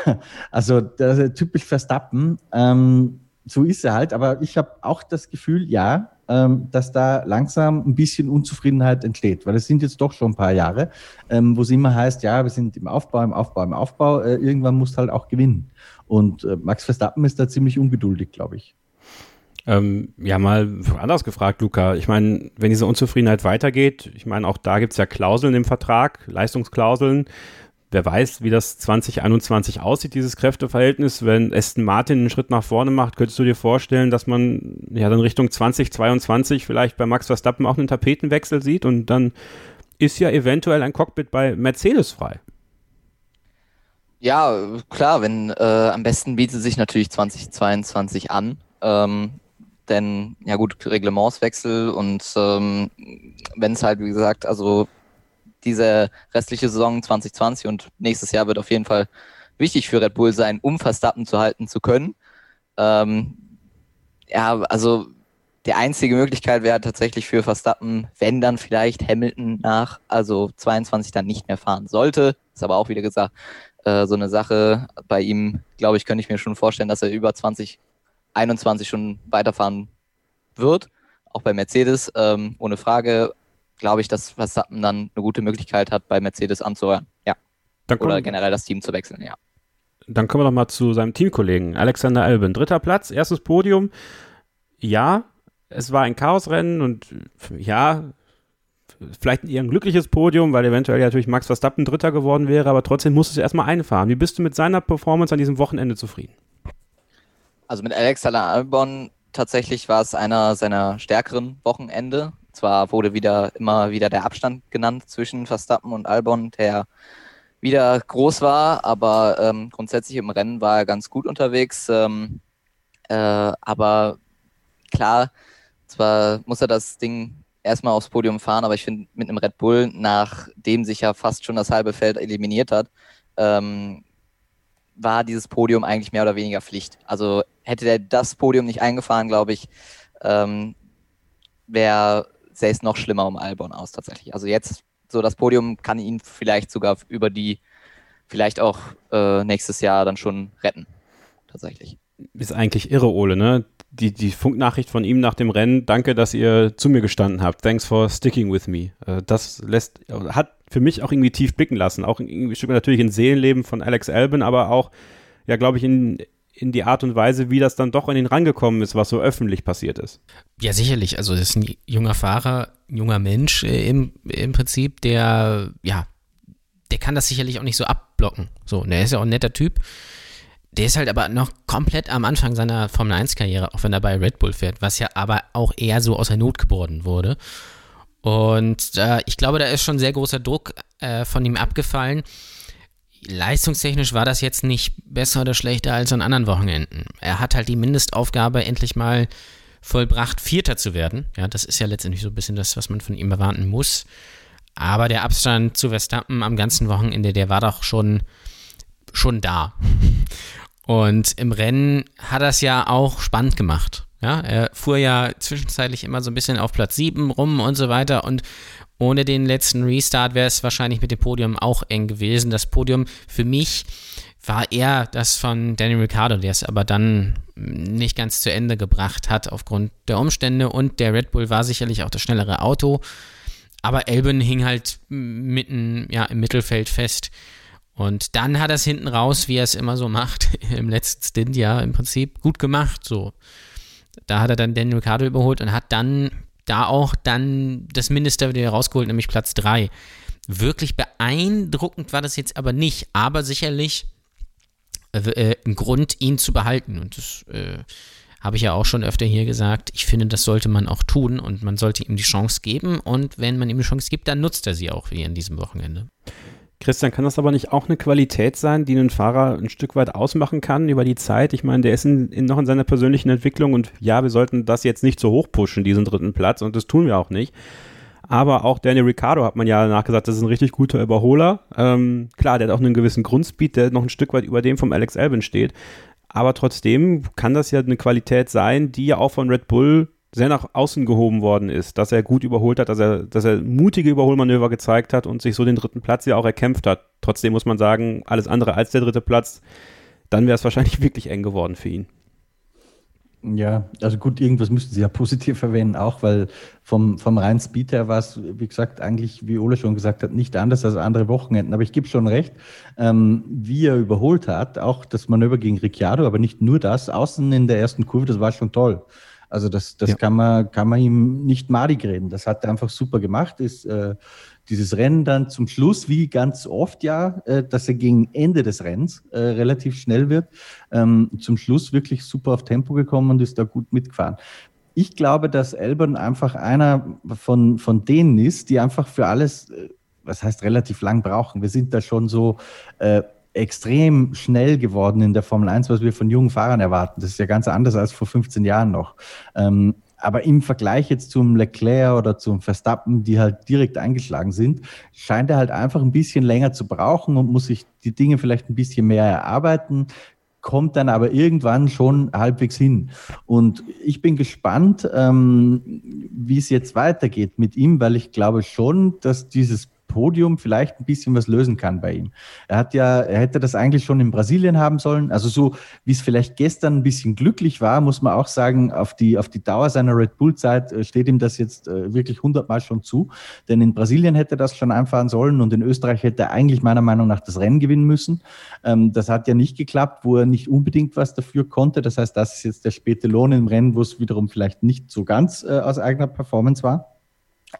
also typisch Verstappen. Ähm, so ist er halt. Aber ich habe auch das Gefühl, ja, dass da langsam ein bisschen Unzufriedenheit entsteht, weil es sind jetzt doch schon ein paar Jahre, ähm, wo es immer heißt, ja, wir sind im Aufbau, im Aufbau, im Aufbau. Äh, irgendwann muss halt auch gewinnen. Und äh, Max Verstappen ist da ziemlich ungeduldig, glaube ich. Ähm, ja, mal anders gefragt, Luca. Ich meine, wenn diese Unzufriedenheit weitergeht, ich meine, auch da gibt es ja Klauseln im Vertrag, Leistungsklauseln wer weiß, wie das 2021 aussieht, dieses Kräfteverhältnis. Wenn Aston Martin einen Schritt nach vorne macht, könntest du dir vorstellen, dass man ja dann Richtung 2022 vielleicht bei Max Verstappen auch einen Tapetenwechsel sieht und dann ist ja eventuell ein Cockpit bei Mercedes frei. Ja, klar, wenn äh, am besten bietet sich natürlich 2022 an. Ähm, denn ja gut, Reglementswechsel und ähm, wenn es halt, wie gesagt, also diese restliche Saison 2020 und nächstes Jahr wird auf jeden Fall wichtig für Red Bull sein, um Verstappen zu halten zu können. Ähm, ja, also die einzige Möglichkeit wäre tatsächlich für Verstappen, wenn dann vielleicht Hamilton nach, also 22 dann nicht mehr fahren sollte. Ist aber auch wieder gesagt, äh, so eine Sache bei ihm, glaube ich, könnte ich mir schon vorstellen, dass er über 2021 schon weiterfahren wird. Auch bei Mercedes, ähm, ohne Frage glaube ich, dass Verstappen dann eine gute Möglichkeit hat, bei Mercedes anzuhören. Ja. Dann Oder generell das Team zu wechseln, ja. Dann kommen wir doch mal zu seinem Teamkollegen, Alexander Albin. Dritter Platz, erstes Podium. Ja, es war ein Chaosrennen und ja, vielleicht eher ein glückliches Podium, weil eventuell ja natürlich Max Verstappen Dritter geworden wäre, aber trotzdem musstest du erstmal einfahren. Wie bist du mit seiner Performance an diesem Wochenende zufrieden? Also mit Alexander Albon tatsächlich war es einer seiner stärkeren Wochenende. Zwar wurde wieder immer wieder der Abstand genannt zwischen Verstappen und Albon, der wieder groß war, aber ähm, grundsätzlich im Rennen war er ganz gut unterwegs. Ähm, äh, aber klar, zwar muss er das Ding erstmal aufs Podium fahren, aber ich finde, mit einem Red Bull, nachdem sich ja fast schon das halbe Feld eliminiert hat, ähm, war dieses Podium eigentlich mehr oder weniger Pflicht. Also hätte der das Podium nicht eingefahren, glaube ich, ähm, wäre sähe es noch schlimmer um Albon aus tatsächlich. Also jetzt so das Podium kann ihn vielleicht sogar über die, vielleicht auch äh, nächstes Jahr dann schon retten. Tatsächlich. Ist eigentlich irre, Ole, ne? Die, die Funknachricht von ihm nach dem Rennen, danke, dass ihr zu mir gestanden habt. Thanks for sticking with me. Äh, das lässt, hat für mich auch irgendwie tief blicken lassen. Auch irgendwie natürlich in Seelenleben von Alex Albin, aber auch, ja, glaube ich, in, in die Art und Weise, wie das dann doch an ihn rangekommen ist, was so öffentlich passiert ist. Ja, sicherlich. Also, das ist ein junger Fahrer, ein junger Mensch äh, im, im Prinzip, der, ja, der kann das sicherlich auch nicht so abblocken. So, der ist ja auch ein netter Typ. Der ist halt aber noch komplett am Anfang seiner Formel 1-Karriere, auch wenn er bei Red Bull fährt, was ja aber auch eher so aus der Not geboren wurde. Und äh, ich glaube, da ist schon sehr großer Druck äh, von ihm abgefallen leistungstechnisch war das jetzt nicht besser oder schlechter als an anderen Wochenenden. Er hat halt die Mindestaufgabe endlich mal vollbracht, Vierter zu werden. Ja, das ist ja letztendlich so ein bisschen das, was man von ihm erwarten muss. Aber der Abstand zu Verstappen am ganzen Wochenende, der war doch schon, schon da. Und im Rennen hat es ja auch spannend gemacht. Ja, er fuhr ja zwischenzeitlich immer so ein bisschen auf Platz 7 rum und so weiter und ohne den letzten Restart wäre es wahrscheinlich mit dem Podium auch eng gewesen. Das Podium für mich war eher das von Danny Ricciardo, der es aber dann nicht ganz zu Ende gebracht hat aufgrund der Umstände und der Red Bull war sicherlich auch das schnellere Auto. Aber Elben hing halt mitten ja, im Mittelfeld fest. Und dann hat er es hinten raus, wie er es immer so macht, im letzten Stint ja im Prinzip gut gemacht. So. Da hat er dann Daniel Ricciardo überholt und hat dann da auch dann das Mindeste wieder rausgeholt, nämlich Platz 3. Wirklich beeindruckend war das jetzt aber nicht, aber sicherlich äh, äh, ein Grund, ihn zu behalten. Und das äh, habe ich ja auch schon öfter hier gesagt. Ich finde, das sollte man auch tun und man sollte ihm die Chance geben. Und wenn man ihm die Chance gibt, dann nutzt er sie auch wie an diesem Wochenende. Christian, kann das aber nicht auch eine Qualität sein, die einen Fahrer ein Stück weit ausmachen kann über die Zeit? Ich meine, der ist in, in noch in seiner persönlichen Entwicklung und ja, wir sollten das jetzt nicht so hoch pushen, diesen dritten Platz, und das tun wir auch nicht. Aber auch Daniel Ricciardo hat man ja danach gesagt, das ist ein richtig guter Überholer. Ähm, klar, der hat auch einen gewissen Grundspeed, der noch ein Stück weit über dem vom Alex Albin steht. Aber trotzdem kann das ja eine Qualität sein, die ja auch von Red Bull sehr nach außen gehoben worden ist, dass er gut überholt hat, dass er, dass er mutige Überholmanöver gezeigt hat und sich so den dritten Platz ja auch erkämpft hat. Trotzdem muss man sagen, alles andere als der dritte Platz, dann wäre es wahrscheinlich wirklich eng geworden für ihn. Ja, also gut, irgendwas müssten sie ja positiv verwenden, auch weil vom, vom reinen Speed her war es, wie gesagt, eigentlich, wie Ole schon gesagt hat, nicht anders als andere Wochenenden. Aber ich gebe schon recht, ähm, wie er überholt hat, auch das Manöver gegen Ricciardo, aber nicht nur das, außen in der ersten Kurve, das war schon toll. Also das, das ja. kann, man, kann man ihm nicht madig reden. Das hat er einfach super gemacht, ist äh, dieses Rennen dann zum Schluss, wie ganz oft ja, äh, dass er gegen Ende des Rennens äh, relativ schnell wird, ähm, zum Schluss wirklich super auf Tempo gekommen und ist da gut mitgefahren. Ich glaube, dass Elbern einfach einer von, von denen ist, die einfach für alles, äh, was heißt relativ lang brauchen. Wir sind da schon so äh, extrem schnell geworden in der Formel 1, was wir von jungen Fahrern erwarten. Das ist ja ganz anders als vor 15 Jahren noch. Ähm, aber im Vergleich jetzt zum Leclerc oder zum Verstappen, die halt direkt eingeschlagen sind, scheint er halt einfach ein bisschen länger zu brauchen und muss sich die Dinge vielleicht ein bisschen mehr erarbeiten, kommt dann aber irgendwann schon halbwegs hin. Und ich bin gespannt, ähm, wie es jetzt weitergeht mit ihm, weil ich glaube schon, dass dieses Podium vielleicht ein bisschen was lösen kann bei ihm. Er hat ja, er hätte das eigentlich schon in Brasilien haben sollen. Also so, wie es vielleicht gestern ein bisschen glücklich war, muss man auch sagen, auf die, auf die Dauer seiner Red Bull-Zeit äh, steht ihm das jetzt äh, wirklich hundertmal schon zu. Denn in Brasilien hätte er das schon einfahren sollen und in Österreich hätte er eigentlich meiner Meinung nach das Rennen gewinnen müssen. Ähm, das hat ja nicht geklappt, wo er nicht unbedingt was dafür konnte. Das heißt, das ist jetzt der späte Lohn im Rennen, wo es wiederum vielleicht nicht so ganz äh, aus eigener Performance war.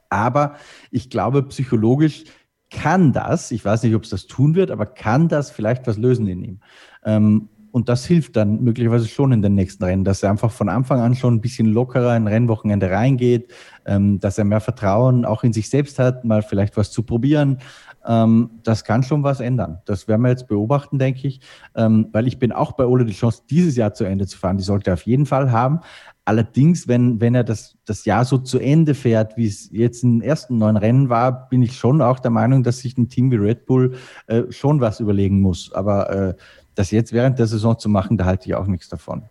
Aber ich glaube, psychologisch kann das, ich weiß nicht, ob es das tun wird, aber kann das vielleicht was lösen in ihm. Ähm, und das hilft dann möglicherweise schon in den nächsten Rennen, dass er einfach von Anfang an schon ein bisschen lockerer in Rennwochenende reingeht, ähm, dass er mehr Vertrauen auch in sich selbst hat, mal vielleicht was zu probieren. Ähm, das kann schon was ändern. Das werden wir jetzt beobachten, denke ich, ähm, weil ich bin auch bei Ole die Chance, dieses Jahr zu Ende zu fahren. Die sollte er auf jeden Fall haben. Allerdings, wenn, wenn er das, das Jahr so zu Ende fährt, wie es jetzt in den ersten neun Rennen war, bin ich schon auch der Meinung, dass sich ein Team wie Red Bull äh, schon was überlegen muss. Aber äh, das jetzt während der Saison zu machen, da halte ich auch nichts davon.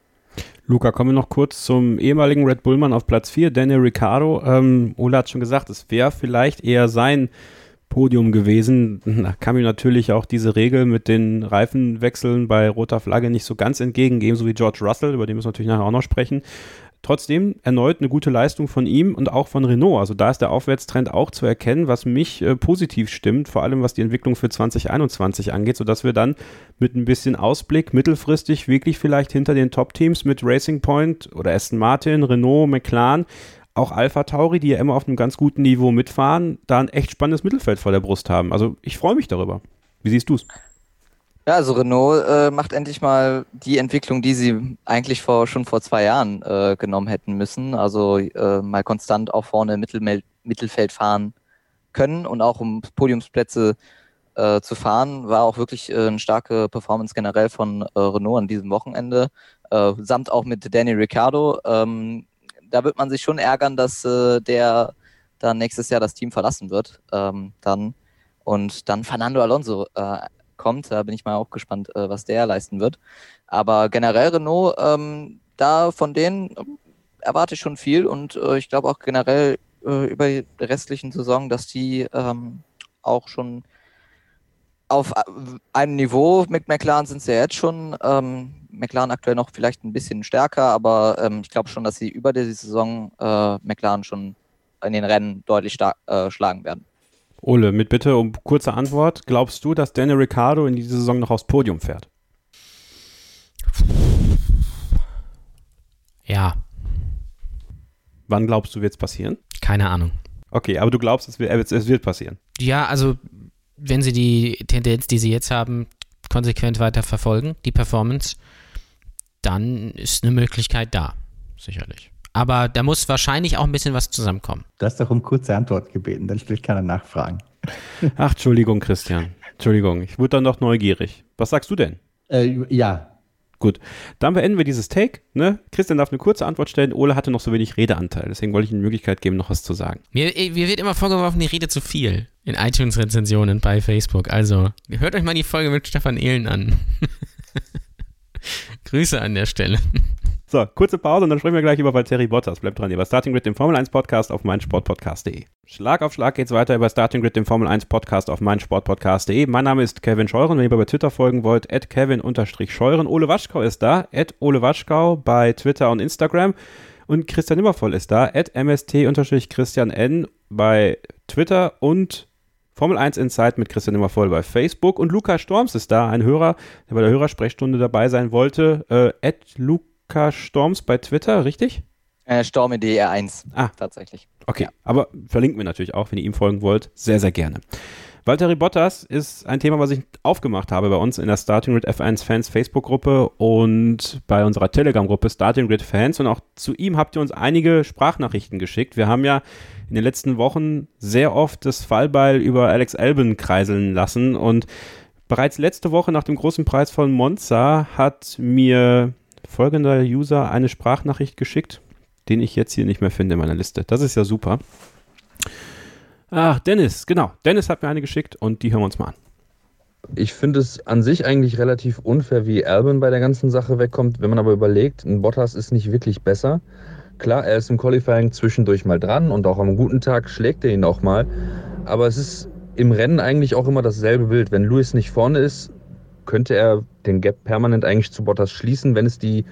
Luca, kommen wir noch kurz zum ehemaligen Red Bullmann auf Platz 4, Daniel Ricciardo. Ähm, Ola hat schon gesagt, es wäre vielleicht eher sein Podium gewesen. Da kam ihm natürlich auch diese Regel mit den Reifenwechseln bei roter Flagge nicht so ganz entgegen, ebenso wie George Russell, über den müssen wir natürlich nachher auch noch sprechen. Trotzdem erneut eine gute Leistung von ihm und auch von Renault. Also da ist der Aufwärtstrend auch zu erkennen, was mich äh, positiv stimmt, vor allem was die Entwicklung für 2021 angeht, sodass wir dann mit ein bisschen Ausblick mittelfristig wirklich vielleicht hinter den Top-Teams mit Racing Point oder Aston Martin, Renault, McLaren, auch Alpha Tauri, die ja immer auf einem ganz guten Niveau mitfahren, da ein echt spannendes Mittelfeld vor der Brust haben. Also ich freue mich darüber. Wie siehst du es? Ja, also Renault äh, macht endlich mal die Entwicklung, die sie eigentlich vor, schon vor zwei Jahren äh, genommen hätten müssen. Also äh, mal konstant auch vorne Mittelmel Mittelfeld fahren können und auch um Podiumsplätze äh, zu fahren, war auch wirklich äh, eine starke Performance generell von äh, Renault an diesem Wochenende. samt auch mit Danny Ricciardo. Ähm, da wird man sich schon ärgern, dass der dann nächstes Jahr das Team verlassen wird. Ähm, dann und dann Fernando Alonso kommt. Da bin ich mal auch gespannt, äh, was der leisten wird. Aber generell Renault, ähm, da von denen ähm, erwarte ich schon viel und äh, ich glaube auch generell äh, über die restlichen Saison, dass die ähm, auch schon auf äh, einem Niveau mit McLaren sind sie ja jetzt schon. Ähm, McLaren aktuell noch vielleicht ein bisschen stärker, aber ähm, ich glaube schon, dass sie über die Saison äh, McLaren schon in den Rennen deutlich äh, schlagen werden. Ole, mit Bitte um kurze Antwort. Glaubst du, dass Daniel Ricciardo in dieser Saison noch aufs Podium fährt? Ja. Wann glaubst du, wird es passieren? Keine Ahnung. Okay, aber du glaubst, es wird, es wird passieren? Ja, also wenn sie die Tendenz, die sie jetzt haben, konsequent weiter verfolgen, die Performance, dann ist eine Möglichkeit da, sicherlich. Aber da muss wahrscheinlich auch ein bisschen was zusammenkommen. Du hast doch um kurze Antwort gebeten, dann stellt keiner Nachfragen. Ach, Entschuldigung, Christian. Entschuldigung, ich wurde dann doch neugierig. Was sagst du denn? Äh, ja. Gut, dann beenden wir dieses Take. Ne? Christian darf eine kurze Antwort stellen. Ole hatte noch so wenig Redeanteil. Deswegen wollte ich ihm die Möglichkeit geben, noch was zu sagen. Mir, mir wird immer vorgeworfen, ich rede zu viel in iTunes-Rezensionen bei Facebook. Also, hört euch mal die Folge mit Stefan Ehlen an. Grüße an der Stelle. So, kurze Pause und dann sprechen wir gleich über Valtteri Bottas. Bleibt dran, bei Starting Grid, dem Formel 1 Podcast auf meinsportpodcast.de. Schlag auf Schlag geht's weiter über Starting Grid, dem Formel 1 Podcast auf meinsportpodcast.de. Mein Name ist Kevin Scheuren. Wenn ihr bei Twitter folgen wollt, at Kevin-Scheuren. Ole Waschkau ist da, at Ole Waschkau bei Twitter und Instagram. Und Christian Nimmervoll ist da, at MST-Christian N bei Twitter und Formel 1 Insight mit Christian Nimmervoll bei Facebook. Und Luca Storms ist da, ein Hörer, der bei der Hörersprechstunde dabei sein wollte, äh, at Luca Storms bei Twitter, richtig? Äh, Storme DR1. Ah. Tatsächlich. Okay, Ja. aber verlinken wir natürlich auch, wenn ihr ihm folgen wollt. Sehr, sehr gerne. Valtteri Bottas ist ein Thema, was ich aufgemacht habe bei uns in der Starting Grid F1 Fans Facebook-Gruppe und bei unserer Telegram-Gruppe Starting Grid Fans. Und auch zu ihm habt ihr uns einige Sprachnachrichten geschickt. Wir haben ja in den letzten Wochen sehr oft das Fallbeil über Alex Albon kreiseln lassen. Und bereits letzte Woche nach dem großen Preis von Monza hat mir folgender User eine Sprachnachricht geschickt, den ich jetzt hier nicht mehr finde in meiner Liste. Das ist ja super. Ach, Dennis, genau. Dennis hat mir eine geschickt und die hören wir uns mal an. Ich finde es an sich eigentlich relativ unfair, wie Albon bei der ganzen Sache wegkommt. Wenn man aber überlegt, ein Bottas ist nicht wirklich besser. Klar, er ist im Qualifying zwischendurch mal dran und auch am guten Tag schlägt er ihn auch mal. Aber es ist im Rennen eigentlich auch immer dasselbe Bild. Wenn Lewis nicht vorne ist, könnte er den Gap permanent eigentlich zu Bottas schließen, wenn es die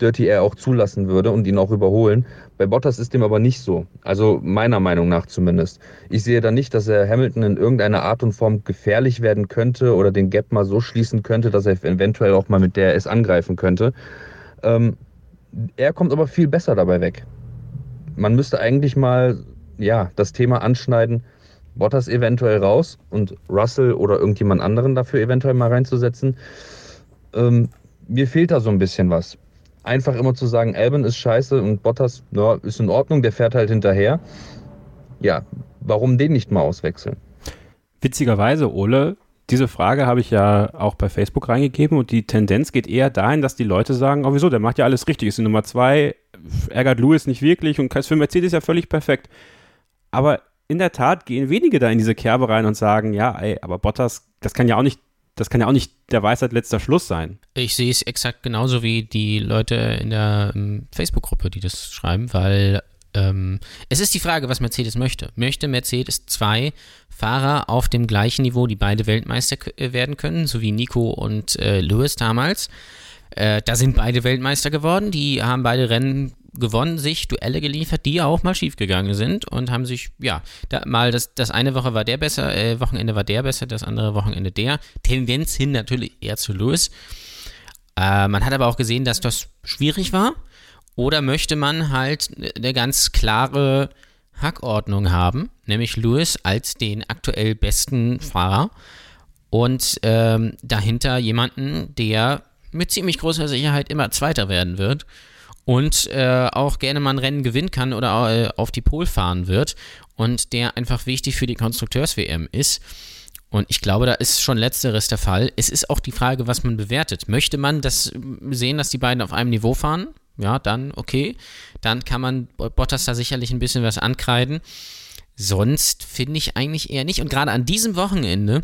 Dirty Air auch zulassen würde und ihn auch überholen. Bei Bottas ist dem aber nicht so. Also meiner Meinung nach zumindest. Ich sehe da nicht, dass er Hamilton in irgendeiner Art und Form gefährlich werden könnte oder den Gap mal so schließen könnte, dass er eventuell auch mal mit DRS angreifen könnte. Ähm, er kommt aber viel besser dabei weg. Man müsste eigentlich mal ja, das Thema anschneiden, Bottas eventuell raus und Russell oder irgendjemand anderen dafür eventuell mal reinzusetzen. Ähm, mir fehlt da so ein bisschen was. Einfach immer zu sagen, Albon ist scheiße und Bottas ja, ist in Ordnung, der fährt halt hinterher. Ja, warum den nicht mal auswechseln? Witzigerweise, Ole, diese Frage habe ich ja auch bei Facebook reingegeben und die Tendenz geht eher dahin, dass die Leute sagen, oh wieso, der macht ja alles richtig, ist die Nummer zwei, ärgert Lewis nicht wirklich und ist für Mercedes ja völlig perfekt. Aber in der Tat gehen wenige da in diese Kerbe rein und sagen, ja, ey, aber Bottas, das kann ja auch nicht, das kann ja auch nicht der Weisheit letzter Schluss sein. Ich sehe es exakt genauso wie die Leute in der ähm, Facebook-Gruppe, die das schreiben, weil ähm, es ist die Frage, was Mercedes möchte. Möchte Mercedes zwei Fahrer auf dem gleichen Niveau, die beide Weltmeister äh, werden können, so wie Nico und äh, Lewis damals? Äh, da sind beide Weltmeister geworden, die haben beide Rennen gewonnen, sich Duelle geliefert, die auch mal schiefgegangen sind und haben sich, ja, da mal das, das eine Woche war der besser, äh, Wochenende war der besser, das andere Wochenende der. Tendenz hin natürlich eher zu Lewis. Äh, man hat aber auch gesehen, dass das schwierig war. Oder möchte man halt eine ganz klare Hackordnung haben, nämlich Lewis als den aktuell besten Fahrer und ähm, dahinter jemanden, der mit ziemlich großer Sicherheit immer Zweiter werden wird und äh, auch gerne mal ein Rennen gewinnen kann oder äh, auf die Pole fahren wird und der einfach wichtig für die Konstrukteurs-WM ist. Und ich glaube, da ist schon letzteres der Fall. Es ist auch die Frage, was man bewertet. Möchte man das sehen, dass die beiden auf einem Niveau fahren? Ja, dann okay. Dann kann man Bottas da sicherlich ein bisschen was ankreiden. Sonst finde ich eigentlich eher nicht. Und gerade an diesem Wochenende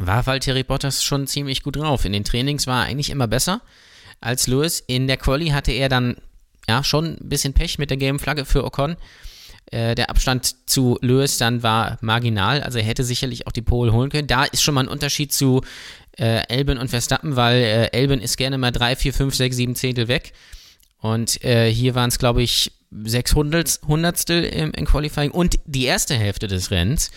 war Valtteri Bottas schon ziemlich gut drauf. In den Trainings war er eigentlich immer besser als Lewis. In der Quali hatte er dann ja schon ein bisschen Pech mit der gelben Flagge für Ocon. Äh, der Abstand zu Lewis dann war marginal, also er hätte sicherlich auch die Pole holen können. Da ist schon mal ein Unterschied zu äh, Albon und Verstappen, weil äh, Albon ist gerne mal 3, 4, 5, 6, 7 Zehntel weg. Und äh, hier waren es, glaube ich, 600 Hundertstel im, im Qualifying. Und die erste Hälfte des Rennens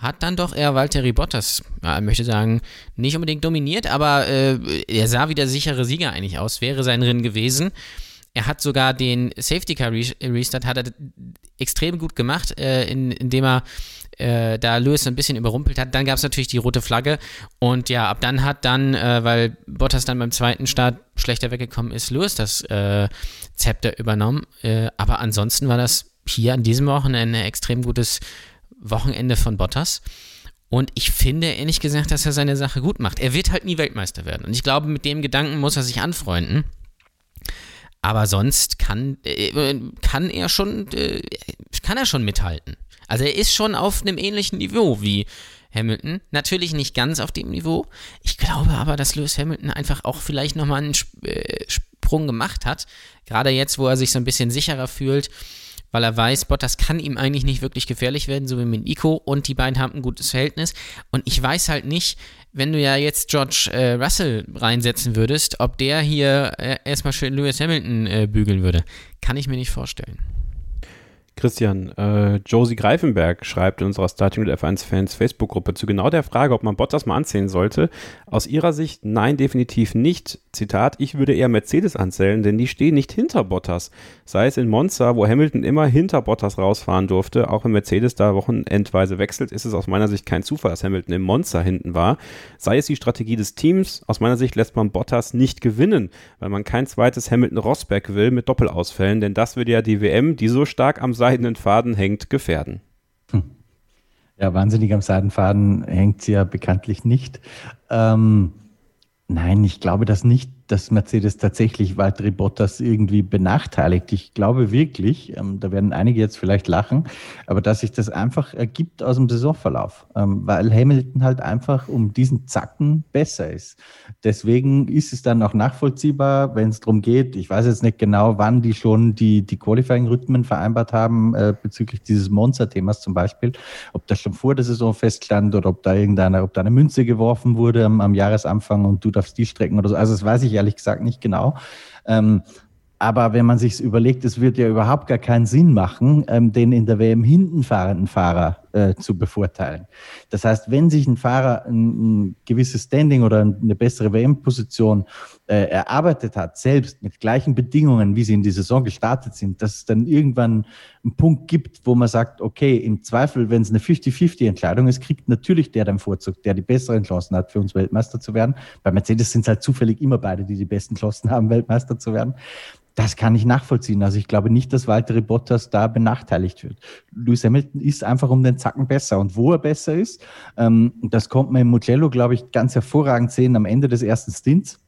hat dann doch eher Valtteri Bottas, ja, möchte sagen, nicht unbedingt dominiert, aber äh, er sah wie der sichere Sieger eigentlich aus, wäre sein Rennen gewesen. Er hat sogar den Safety Car Re Restart hat er extrem gut gemacht, äh, in, indem er äh, da Lewis ein bisschen überrumpelt hat. Dann gab es natürlich die rote Flagge und ja, ab dann hat dann, äh, weil Bottas dann beim zweiten Start schlechter weggekommen ist, Lewis das äh, Zepter übernommen. Äh, aber ansonsten war das hier an diesem Wochenende ein extrem gutes Wochenende von Bottas. Und ich finde ehrlich gesagt, dass er seine Sache gut macht. Er wird halt nie Weltmeister werden. Und ich glaube, mit dem Gedanken muss er sich anfreunden. Aber sonst kann, äh, kann er schon, äh, kann er schon mithalten. Also er ist schon auf einem ähnlichen Niveau wie Hamilton. Natürlich nicht ganz auf dem Niveau. Ich glaube aber, dass Lewis Hamilton einfach auch vielleicht nochmal einen äh, Sprung gemacht hat. Gerade jetzt, wo er sich so ein bisschen sicherer fühlt, weil er weiß, Bottas kann ihm eigentlich nicht wirklich gefährlich werden, so wie mit Nico. Und die beiden haben ein gutes Verhältnis. Und ich weiß halt nicht, wenn du ja jetzt George äh, Russell reinsetzen würdest, ob der hier äh, erstmal schön Lewis Hamilton äh, bügeln würde. Kann ich mir nicht vorstellen. Christian, äh, Josie Greifenberg schreibt in unserer Starting with F1 Fans Facebook-Gruppe zu genau der Frage, ob man Bottas mal anzählen sollte. Aus ihrer Sicht, nein, definitiv nicht. Zitat, ich würde eher Mercedes anzählen, denn die stehen nicht hinter Bottas. Sei es in Monza, wo Hamilton immer hinter Bottas rausfahren durfte, auch wenn Mercedes da wochenendweise wechselt, ist es aus meiner Sicht kein Zufall, dass Hamilton im Monza hinten war. Sei es die Strategie des Teams, aus meiner Sicht lässt man Bottas nicht gewinnen, weil man kein zweites Hamilton-Rosberg will mit Doppelausfällen, denn das würde ja die WM, die so stark am seidenen Faden hängt, gefährden. Hm. Ja, wahnsinnig am Seidenfaden hängt sie ja bekanntlich nicht. Ähm, nein, ich glaube das nicht dass Mercedes tatsächlich Valtteri Bottas irgendwie benachteiligt. Ich glaube wirklich, ähm, da werden einige jetzt vielleicht lachen, aber dass sich das einfach ergibt aus dem Saisonverlauf, ähm, weil Hamilton halt einfach um diesen Zacken besser ist. Deswegen ist es dann auch nachvollziehbar, wenn es darum geht, ich weiß jetzt nicht genau, wann die schon die, die Qualifying-Rhythmen vereinbart haben äh, bezüglich dieses Monster-Themas zum Beispiel, ob das schon vor der Saison feststand oder ob da irgendeine, ob da eine Münze geworfen wurde am, am Jahresanfang und du darfst die strecken oder so. Also das weiß ich ehrlich gesagt nicht genau. Ähm, aber wenn man sich überlegt, es wird ja überhaupt gar keinen Sinn machen, ähm, den in der WM hinten fahrenden Fahrer äh, zu bevorteilen. Das heißt, wenn sich ein Fahrer ein, ein gewisses Standing oder eine bessere WM-Position äh, erarbeitet hat, selbst mit gleichen Bedingungen, wie sie in die Saison gestartet sind, dass es dann irgendwann einen Punkt gibt, wo man sagt, okay, im Zweifel, wenn es eine 50-50-Entscheidung ist, kriegt natürlich der den Vorzug, der die besseren Chancen hat, für uns Weltmeister zu werden. Bei Mercedes sind es halt zufällig immer beide, die die besten Chancen haben, Weltmeister zu werden. Das kann ich nachvollziehen. Also ich glaube nicht, dass Walter Bottas da benachteiligt wird. Lewis Hamilton ist einfach um den Zacken besser. Und wo er besser ist, ähm, das kommt man im Mugello, glaube ich, ganz hervorragend sehen am Ende des ersten Stints.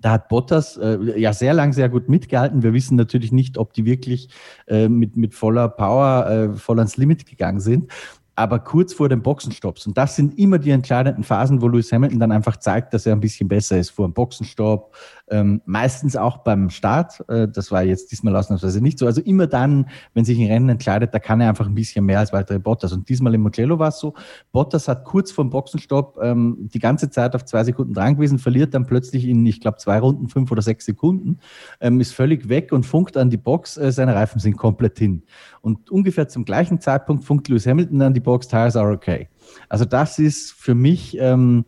Da hat Bottas äh, ja sehr lang sehr gut mitgehalten. Wir wissen natürlich nicht, ob die wirklich äh, mit, mit voller Power äh, voll ans Limit gegangen sind aber kurz vor den Boxenstopps. Und das sind immer die entscheidenden Phasen, wo Lewis Hamilton dann einfach zeigt, dass er ein bisschen besser ist vor dem Boxenstopp, ähm, meistens auch beim Start. Äh, das war jetzt diesmal ausnahmsweise nicht so. Also immer dann, wenn sich ein Rennen entscheidet, da kann er einfach ein bisschen mehr als weitere Bottas. Und diesmal im Mugello war es so. Bottas hat kurz vor dem Boxenstopp ähm, die ganze Zeit auf zwei Sekunden dran gewesen, verliert dann plötzlich in, ich glaube, zwei Runden, fünf oder sechs Sekunden, ähm, ist völlig weg und funkt an die Box, äh, seine Reifen sind komplett hin. Und ungefähr zum gleichen Zeitpunkt funkt Lewis Hamilton an die Box, Tires are okay. Also das ist für mich ähm,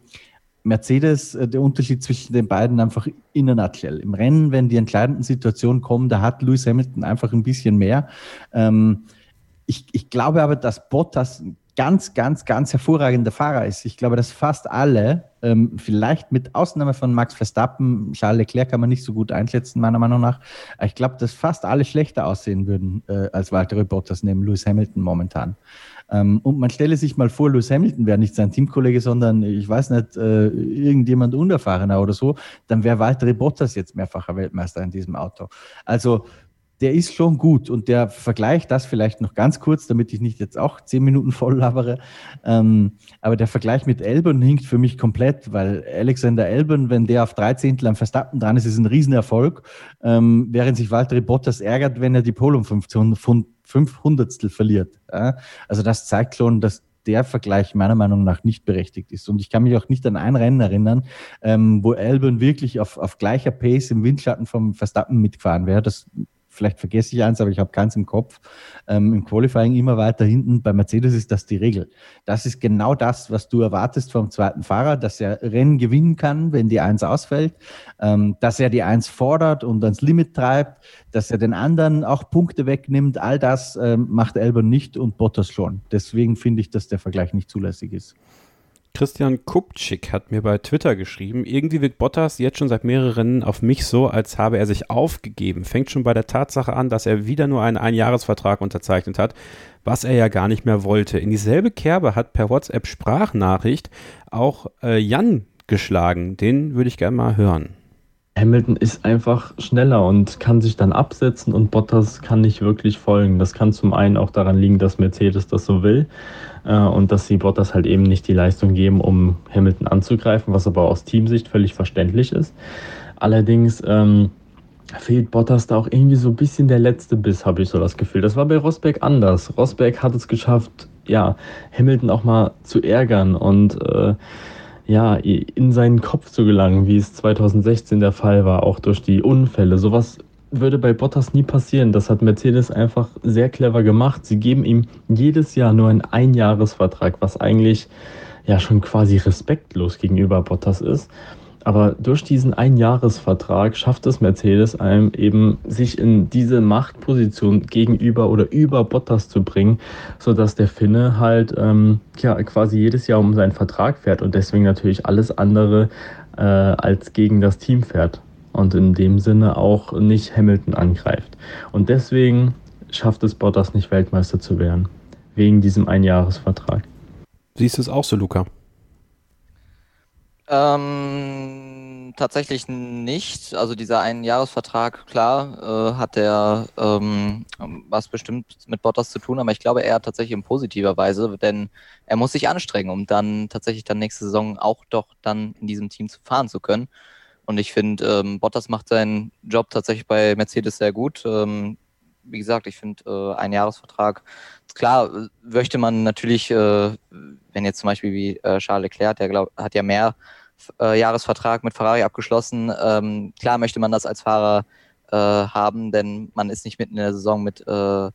Mercedes, äh, der Unterschied zwischen den beiden einfach in a nutshell. Im Rennen, wenn die entscheidenden Situationen kommen, da hat Lewis Hamilton einfach ein bisschen mehr. Ähm, ich, ich glaube aber, dass Bottas ein ganz, ganz, ganz hervorragender Fahrer ist. Ich glaube, dass fast alle, ähm, vielleicht mit Ausnahme von Max Verstappen, Charles Leclerc kann man nicht so gut einschätzen, meiner Meinung nach. Ich glaube, dass fast alle schlechter aussehen würden äh, als Walter Bottas neben Lewis Hamilton momentan. Ähm, und man stelle sich mal vor, Lewis Hamilton wäre nicht sein Teamkollege, sondern ich weiß nicht, äh, irgendjemand unerfahrener oder so, dann wäre Walter Bottas jetzt mehrfacher Weltmeister in diesem Auto. Also der ist schon gut und der Vergleich, das vielleicht noch ganz kurz, damit ich nicht jetzt auch zehn Minuten voll labere, ähm, aber der Vergleich mit Elben hinkt für mich komplett, weil Alexander Elben, wenn der auf drei Zehntel am Verstappen dran ist, ist ein Riesenerfolg, ähm, während sich Walter Bottas ärgert, wenn er die Pole um 15 Pfund fünf Hundertstel verliert. Ja? Also das zeigt schon, dass der Vergleich meiner Meinung nach nicht berechtigt ist. Und ich kann mich auch nicht an ein Rennen erinnern, ähm, wo Albon wirklich auf, auf gleicher Pace im Windschatten vom Verstappen mitgefahren wäre. Das vielleicht vergesse ich eins, aber ich habe keins im Kopf, ähm, im Qualifying immer weiter hinten. Bei Mercedes ist das die Regel. Das ist genau das, was du erwartest vom zweiten Fahrer, dass er Rennen gewinnen kann, wenn die Eins ausfällt, ähm, dass er die Eins fordert und ans Limit treibt, dass er den anderen auch Punkte wegnimmt. All das ähm, macht Albon nicht und Bottas schon. Deswegen finde ich, dass der Vergleich nicht zulässig ist. Christian Kupczyk hat mir bei Twitter geschrieben, irgendwie wirkt Bottas jetzt schon seit mehreren auf mich so, als habe er sich aufgegeben. Fängt schon bei der Tatsache an, dass er wieder nur einen Einjahresvertrag unterzeichnet hat, was er ja gar nicht mehr wollte. In dieselbe Kerbe hat per WhatsApp Sprachnachricht auch äh, Jan geschlagen. Den würde ich gerne mal hören. Hamilton ist einfach schneller und kann sich dann absetzen und Bottas kann nicht wirklich folgen. Das kann zum einen auch daran liegen, dass Mercedes das so will äh, und dass sie Bottas halt eben nicht die Leistung geben, um Hamilton anzugreifen, was aber aus Teamsicht völlig verständlich ist. Allerdings ähm, fehlt Bottas da auch irgendwie so ein bisschen der letzte Biss, habe ich so das Gefühl. Das war bei Rosberg anders. Rosberg hat es geschafft, ja, Hamilton auch mal zu ärgern und äh, ja, in seinen Kopf zu gelangen, wie es 2016 der Fall war, auch durch die Unfälle. Sowas würde bei Bottas nie passieren. Das hat Mercedes einfach sehr clever gemacht. Sie geben ihm jedes Jahr nur einen Einjahresvertrag, was eigentlich ja schon quasi respektlos gegenüber Bottas ist. Aber durch diesen Einjahresvertrag schafft es Mercedes einem eben, sich in diese Machtposition gegenüber oder über Bottas zu bringen, sodass der Finne halt ähm, ja, quasi jedes Jahr um seinen Vertrag fährt und deswegen natürlich alles andere äh, als gegen das Team fährt und in dem Sinne auch nicht Hamilton angreift. Und deswegen schafft es Bottas nicht Weltmeister zu werden, wegen diesem Einjahresvertrag. Siehst du es auch so, Luca? Ähm, tatsächlich nicht. Also dieser Einjahresvertrag, klar, äh, hat der ähm, was bestimmt mit Bottas zu tun, aber ich glaube eher tatsächlich in positiver Weise, denn er muss sich anstrengen, um dann tatsächlich dann nächste Saison auch doch dann in diesem Team zu fahren zu können. Und ich finde, ähm, Bottas macht seinen Job tatsächlich bei Mercedes sehr gut. Ähm, wie gesagt, ich finde, äh, ein Jahresvertrag, klar, möchte man natürlich, äh, wenn jetzt zum Beispiel wie äh, Charles Leclerc, der glaub, hat ja mehr äh, Jahresvertrag mit Ferrari abgeschlossen. Ähm, klar möchte man das als Fahrer äh, haben, denn man ist nicht mitten in der Saison mit äh,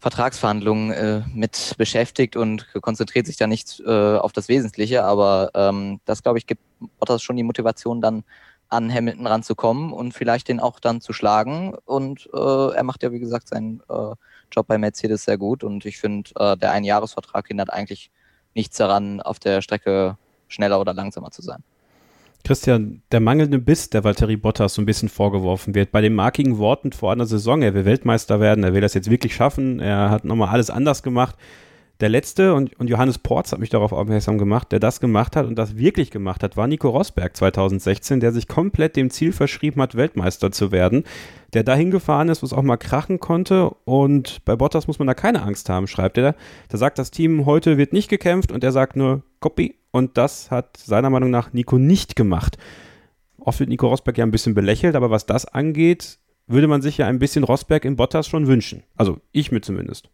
Vertragsverhandlungen äh, mit beschäftigt und konzentriert sich da nicht äh, auf das Wesentliche. Aber ähm, das, glaube ich, gibt Bottas schon die Motivation, dann an Hamilton ranzukommen und vielleicht den auch dann zu schlagen. Und äh, er macht ja, wie gesagt, seinen äh, Job bei Mercedes sehr gut. Und ich finde, äh, der Einjahresvertrag hindert eigentlich nichts daran, auf der Strecke schneller oder langsamer zu sein. Christian, der mangelnde Biss der Valtteri Bottas so ein bisschen vorgeworfen wird. Bei den markigen Worten vor einer Saison, er will Weltmeister werden, er will das jetzt wirklich schaffen, er hat nochmal alles anders gemacht. Der letzte, und, und Johannes Porz hat mich darauf aufmerksam gemacht, der das gemacht hat und das wirklich gemacht hat, war Nico Rosberg 2016, der sich komplett dem Ziel verschrieben hat, Weltmeister zu werden, der dahin gefahren ist, wo es auch mal krachen konnte. Und bei Bottas muss man da keine Angst haben, schreibt er. Da sagt das Team, heute wird nicht gekämpft und er sagt nur, Copy. Und das hat seiner Meinung nach Nico nicht gemacht. Oft wird Nico Rosberg ja ein bisschen belächelt, aber was das angeht, würde man sich ja ein bisschen Rosberg in Bottas schon wünschen. Also ich mir zumindest.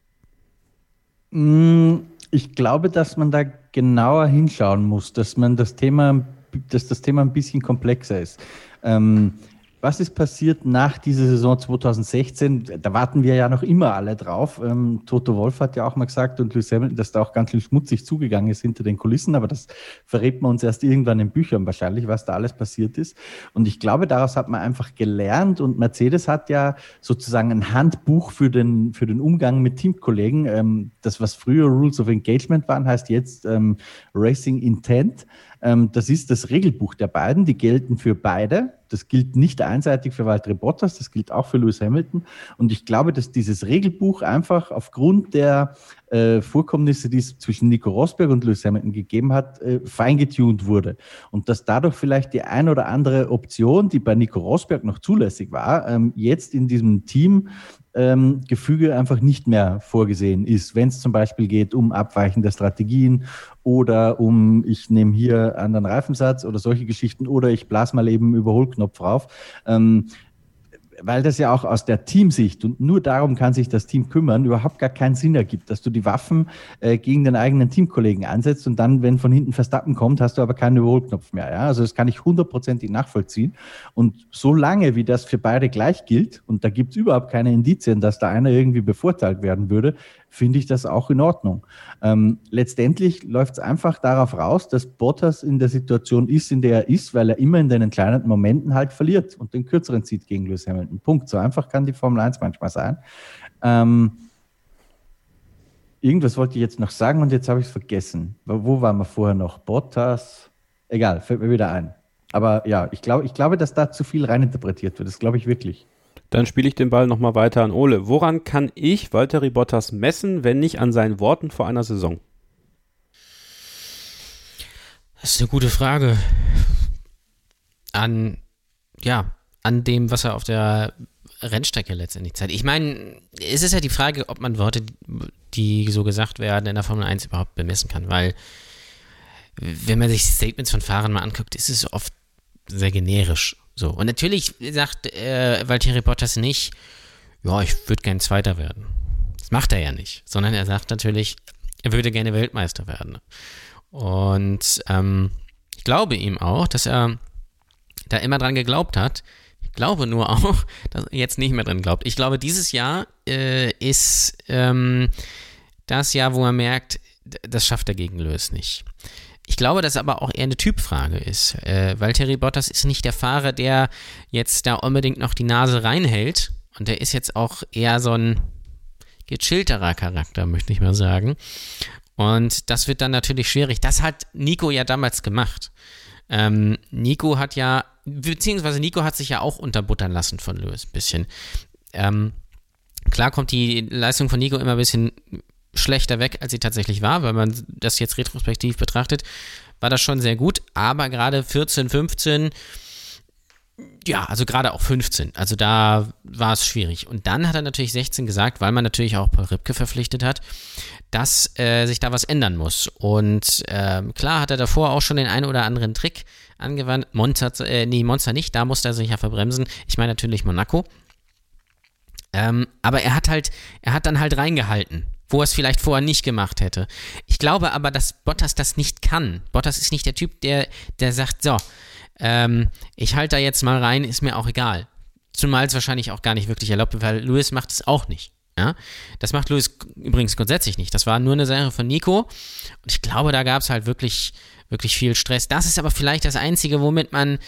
Mm, ich glaube, dass man da genauer hinschauen muss, dass man das Thema, dass das Thema ein bisschen komplexer ist. Ähm, was ist passiert nach dieser Saison 2016? Da warten wir ja noch immer alle drauf. Ähm, Toto Wolf hat ja auch mal gesagt und Lewis Hamilton, dass da auch ganz schön schmutzig zugegangen ist hinter den Kulissen, aber das verrät man uns erst irgendwann in Büchern wahrscheinlich, was da alles passiert ist. Und ich glaube, daraus hat man einfach gelernt und Mercedes hat ja sozusagen ein Handbuch für den, für den Umgang mit Teamkollegen. Ähm, das, was früher Rules of Engagement waren, heißt jetzt ähm, Racing Intent. Ähm, das ist das Regelbuch der beiden, die gelten für beide. Das gilt nicht einseitig für Valtteri Bottas, das gilt auch für Lewis Hamilton. Und ich glaube, dass dieses Regelbuch einfach aufgrund der äh, Vorkommnisse, die es zwischen Nico Rosberg und Lewis Hamilton gegeben hat, äh, feingetuned wurde. Und dass dadurch vielleicht die ein oder andere Option, die bei Nico Rosberg noch zulässig war, ähm, jetzt in diesem Team ähm, Gefüge einfach nicht mehr vorgesehen ist. Wenn es zum Beispiel geht um abweichende Strategien oder um, ich nehme hier anderen Reifensatz oder solche Geschichten oder ich blase mal eben Überholknopf rauf. Ähm, weil das ja auch aus der Teamsicht und nur darum kann sich das Team kümmern, überhaupt gar keinen Sinn ergibt, dass du die Waffen äh, gegen den eigenen Teamkollegen einsetzt und dann, wenn von hinten Verstappen kommt, hast du aber keinen Überholknopf mehr. Ja? Also das kann ich hundertprozentig nachvollziehen. Und solange wie das für beide gleich gilt, und da gibt es überhaupt keine Indizien, dass da einer irgendwie bevorteilt werden würde, finde ich das auch in Ordnung. Ähm, letztendlich läuft es einfach darauf raus, dass Bottas in der Situation ist, in der er ist, weil er immer in den entscheidenden Momenten halt verliert und den kürzeren zieht gegen Lewis Hamilton. Punkt. So einfach kann die Formel 1 manchmal sein. Ähm, irgendwas wollte ich jetzt noch sagen und jetzt habe ich es vergessen. Wo waren wir vorher noch? Bottas? Egal, fällt mir wieder ein. Aber ja, ich, glaub, ich glaube, dass da zu viel reininterpretiert wird. Das glaube ich wirklich. Dann spiele ich den Ball nochmal weiter an Ole. Woran kann ich Valtteri Bottas messen, wenn nicht an seinen Worten vor einer Saison? Das ist eine gute Frage. An, ja, an dem, was er auf der Rennstrecke letztendlich zeigt. Ich meine, es ist ja die Frage, ob man Worte, die so gesagt werden, in der Formel 1 überhaupt bemessen kann, weil wenn man sich Statements von Fahrern mal anguckt, ist es oft sehr generisch. So. Und natürlich sagt äh, Valtteri Bottas nicht, ja, ich würde gern Zweiter werden. Das macht er ja nicht, sondern er sagt natürlich, er würde gerne Weltmeister werden. Und ähm, ich glaube ihm auch, dass er da immer dran geglaubt hat. Ich glaube nur auch, dass er jetzt nicht mehr dran glaubt. Ich glaube, dieses Jahr äh, ist ähm, das Jahr, wo er merkt, das schafft er gegen Lewis nicht. Ich glaube, dass aber auch eher eine Typfrage ist. Äh, Valtteri Bottas ist nicht der Fahrer, der jetzt da unbedingt noch die Nase reinhält. Und der ist jetzt auch eher so ein gechillterer Charakter, möchte ich mal sagen. Und das wird dann natürlich schwierig. Das hat Nico ja damals gemacht. Ähm, Nico hat ja, beziehungsweise Nico hat sich ja auch unterbuttern lassen von Lewis, ein bisschen. Ähm, klar kommt die Leistung von Nico immer ein bisschen schlechter weg, als sie tatsächlich war, weil man das jetzt retrospektiv betrachtet, war das schon sehr gut, aber gerade 14, 15, ja, also gerade auch 15, also da war es schwierig. Und dann hat er natürlich 16 gesagt, weil man natürlich auch Paul Ripke verpflichtet hat, dass äh, sich da was ändern muss. Und äh, klar hat er davor auch schon den einen oder anderen Trick angewandt. Monza, äh, nee, Monza nicht, da musste er sich ja verbremsen. Ich meine natürlich Monaco. Ähm, aber er hat halt, er hat dann halt reingehalten wo er es vielleicht vorher nicht gemacht hätte. Ich glaube aber, dass Bottas das nicht kann. Bottas ist nicht der Typ, der, der sagt, so, ähm, ich halte da jetzt mal rein, ist mir auch egal. Zumal es wahrscheinlich auch gar nicht wirklich erlaubt, weil Lewis macht es auch nicht. Ja? Das macht Lewis übrigens grundsätzlich nicht. Das war nur eine Sache von Nico. Und ich glaube, da gab es halt wirklich, wirklich viel Stress. Das ist aber vielleicht das Einzige, womit man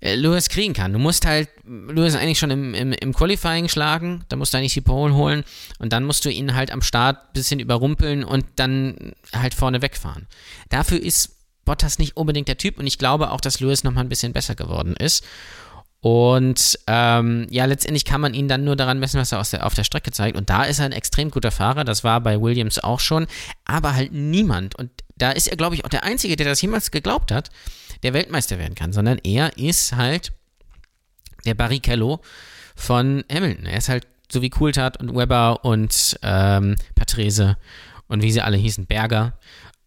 Lewis kriegen kann. Du musst halt Lewis eigentlich schon im, im, im Qualifying schlagen, da musst du eigentlich die Pole holen und dann musst du ihn halt am Start ein bisschen überrumpeln und dann halt vorne wegfahren. Dafür ist Bottas nicht unbedingt der Typ und ich glaube auch, dass Lewis nochmal ein bisschen besser geworden ist. Und ähm, ja, letztendlich kann man ihn dann nur daran messen, was er der, auf der Strecke zeigt. Und da ist er ein extrem guter Fahrer. Das war bei Williams auch schon. Aber halt niemand. Und da ist er, glaube ich, auch der Einzige, der das jemals geglaubt hat, der Weltmeister werden kann, sondern er ist halt der Barrichello von Hamilton. Er ist halt so wie Coulthard und Weber und ähm, Patrese und wie sie alle hießen, Berger.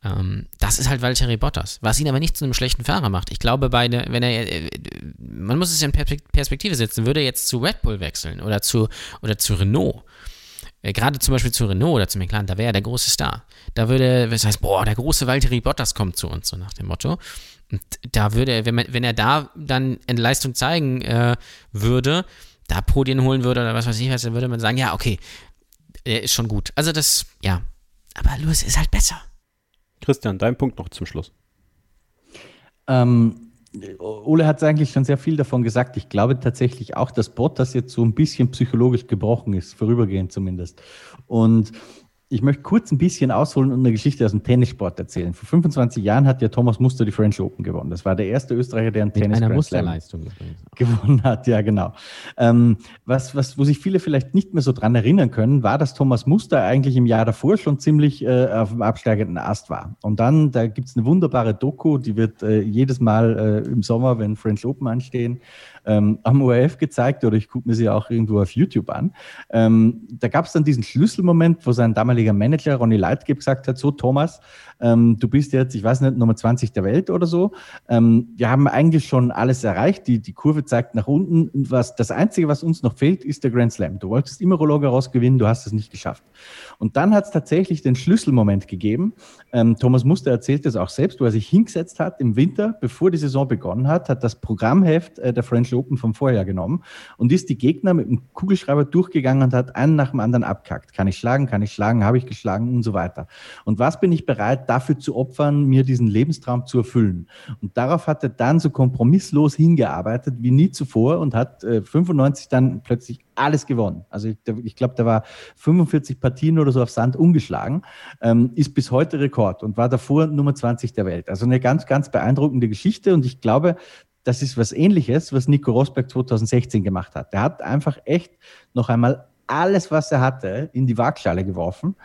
Ähm, das ist halt Valtteri Bottas, was ihn aber nicht zu einem schlechten Fahrer macht. Ich glaube, bei ne, wenn er, äh, man muss es in Perspektive setzen, würde er jetzt zu Red Bull wechseln oder zu, oder zu Renault. Äh, gerade zum Beispiel zu Renault oder zu McLaren, da wäre er der große Star. Da würde, das heißt, boah, der große Valtteri Bottas kommt zu uns, so nach dem Motto. Und da würde, wenn, man, wenn er da dann eine Leistung zeigen äh, würde, da Podien holen würde oder was weiß ich was, dann würde man sagen, ja, okay, er ist schon gut. Also das, ja. Aber Lewis ist halt besser. Christian, dein Punkt noch zum Schluss. Ähm, Ole hat eigentlich schon sehr viel davon gesagt. Ich glaube tatsächlich auch, dass Bottas jetzt so ein bisschen psychologisch gebrochen ist, vorübergehend zumindest. Und ich möchte kurz ein bisschen ausholen und eine Geschichte aus dem Tennissport erzählen. Vor 25 Jahren hat ja Thomas Muster die French Open gewonnen. Das war der erste Österreicher, der einen Mit Tennis einer Musterleistung gewonnen hat. Ja, genau. Ähm, was, was, wo sich viele vielleicht nicht mehr so dran erinnern können, war, dass Thomas Muster eigentlich im Jahr davor schon ziemlich äh, auf dem absteigenden Ast war. Und dann, da gibt's eine wunderbare Doku, die wird äh, jedes Mal äh, im Sommer, wenn French Open anstehen, ähm, am ORF gezeigt oder ich gucke mir sie auch irgendwo auf YouTube an. Ähm, da gab es dann diesen Schlüsselmoment, wo sein damaliger Manager Ronny Leitgeb gesagt hat, so Thomas, ähm, du bist jetzt, ich weiß nicht, Nummer 20 der Welt oder so. Ähm, wir haben eigentlich schon alles erreicht. Die, die Kurve zeigt nach unten. Was, das Einzige, was uns noch fehlt, ist der Grand Slam. Du wolltest immer Roland Garros gewinnen, du hast es nicht geschafft. Und dann hat es tatsächlich den Schlüsselmoment gegeben. Ähm, Thomas Muster erzählt das auch selbst, wo er sich hingesetzt hat im Winter, bevor die Saison begonnen hat, hat das Programmheft äh, der French Open vom Vorjahr genommen und ist die Gegner mit dem Kugelschreiber durchgegangen und hat einen nach dem anderen abkackt. Kann ich schlagen, kann ich schlagen, habe ich geschlagen und so weiter. Und was bin ich bereit dafür zu opfern, mir diesen Lebenstraum zu erfüllen? Und darauf hat er dann so kompromisslos hingearbeitet wie nie zuvor und hat äh, 95 dann plötzlich alles gewonnen. Also ich, glaube, da war 45 Partien oder so auf Sand umgeschlagen, ähm, ist bis heute Rekord und war davor Nummer 20 der Welt. Also eine ganz, ganz beeindruckende Geschichte und ich glaube, das ist was ähnliches, was Nico Rosberg 2016 gemacht hat. Der hat einfach echt noch einmal alles, was er hatte, in die Waagschale geworfen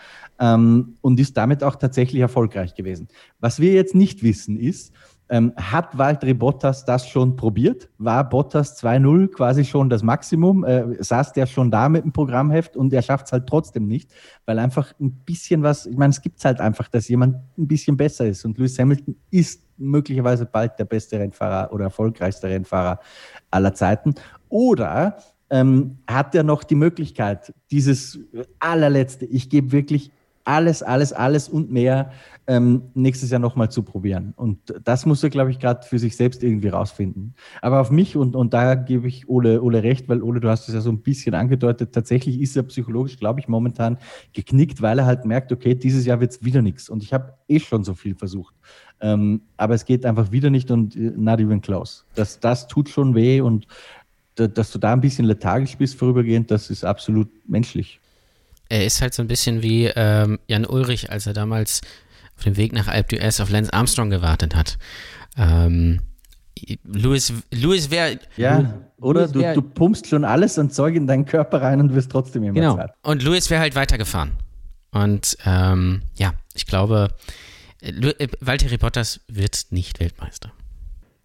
ähm, und ist damit auch tatsächlich erfolgreich gewesen. Was wir jetzt nicht wissen ist, ähm, hat Valtteri Bottas das schon probiert? War Bottas 2-0 quasi schon das Maximum? Äh, saß der schon da mit dem Programmheft und er schafft es halt trotzdem nicht, weil einfach ein bisschen was, ich meine, es gibt halt einfach, dass jemand ein bisschen besser ist und Lewis Hamilton ist möglicherweise bald der beste Rennfahrer oder erfolgreichste Rennfahrer aller Zeiten. Oder ähm, hat er noch die Möglichkeit, dieses allerletzte, ich gebe wirklich alles, alles, alles und mehr ähm, nächstes Jahr nochmal zu probieren. Und das muss er, glaube ich, gerade für sich selbst irgendwie rausfinden. Aber auf mich, und, und da gebe ich Ole, Ole recht, weil Ole, du hast es ja so ein bisschen angedeutet, tatsächlich ist er psychologisch, glaube ich, momentan geknickt, weil er halt merkt, okay, dieses Jahr wird es wieder nichts. Und ich habe eh schon so viel versucht. Ähm, aber es geht einfach wieder nicht und äh, not even close. Das, das tut schon weh und dass du da ein bisschen lethargisch bist vorübergehend, das ist absolut menschlich. Er ist halt so ein bisschen wie ähm, Jan Ulrich, als er damals auf dem Weg nach Alp d'Huez auf Lance Armstrong gewartet hat. Ähm, Louis, Louis wäre. Ja, oder du, du, pumpst schon alles an Zeug in deinen Körper rein und wirst trotzdem immer genau. Zart. Und Louis wäre halt weitergefahren. Und ähm, ja, ich glaube, äh, Valtteri Bottas wird nicht Weltmeister.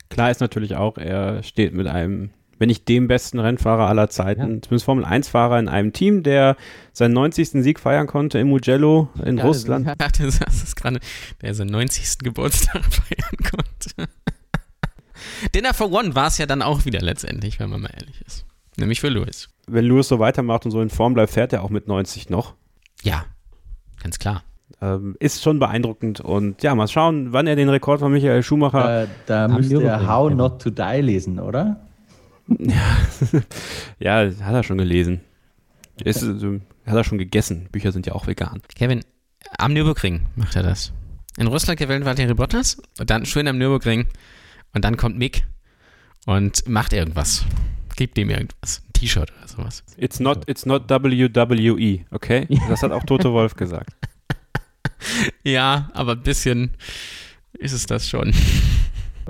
Klar ist natürlich auch, er steht mit einem wenn nicht dem besten Rennfahrer aller Zeiten, ja. zumindest Formel 1-Fahrer in einem Team, der seinen 90. Sieg feiern konnte im Mugello in ja, Russland. Ich dachte, das ist gerade, der seinen 90. Geburtstag feiern konnte. Dinner for One war es ja dann auch wieder letztendlich, wenn man mal ehrlich ist. Nämlich für Lewis. Wenn Lewis so weitermacht und so in Form bleibt, fährt er auch mit 90 noch. Ja, ganz klar. Ähm, ist schon beeindruckend und ja, mal schauen, wann er den Rekord von Michael Schumacher. Äh, da müsste er How Not to Die lesen, oder? Ja, ja hat er schon gelesen. Ist, also, hat er schon gegessen. Bücher sind ja auch vegan. Kevin, am Nürburgring macht er das. In Russland gewählt Valtteri Bottas und dann schön am Nürburgring und dann kommt Mick und macht irgendwas. Gibt ihm irgendwas. Ein T-Shirt oder sowas. It's not, it's not WWE, okay? Das hat auch Toto Wolf gesagt. ja, aber ein bisschen ist es das schon.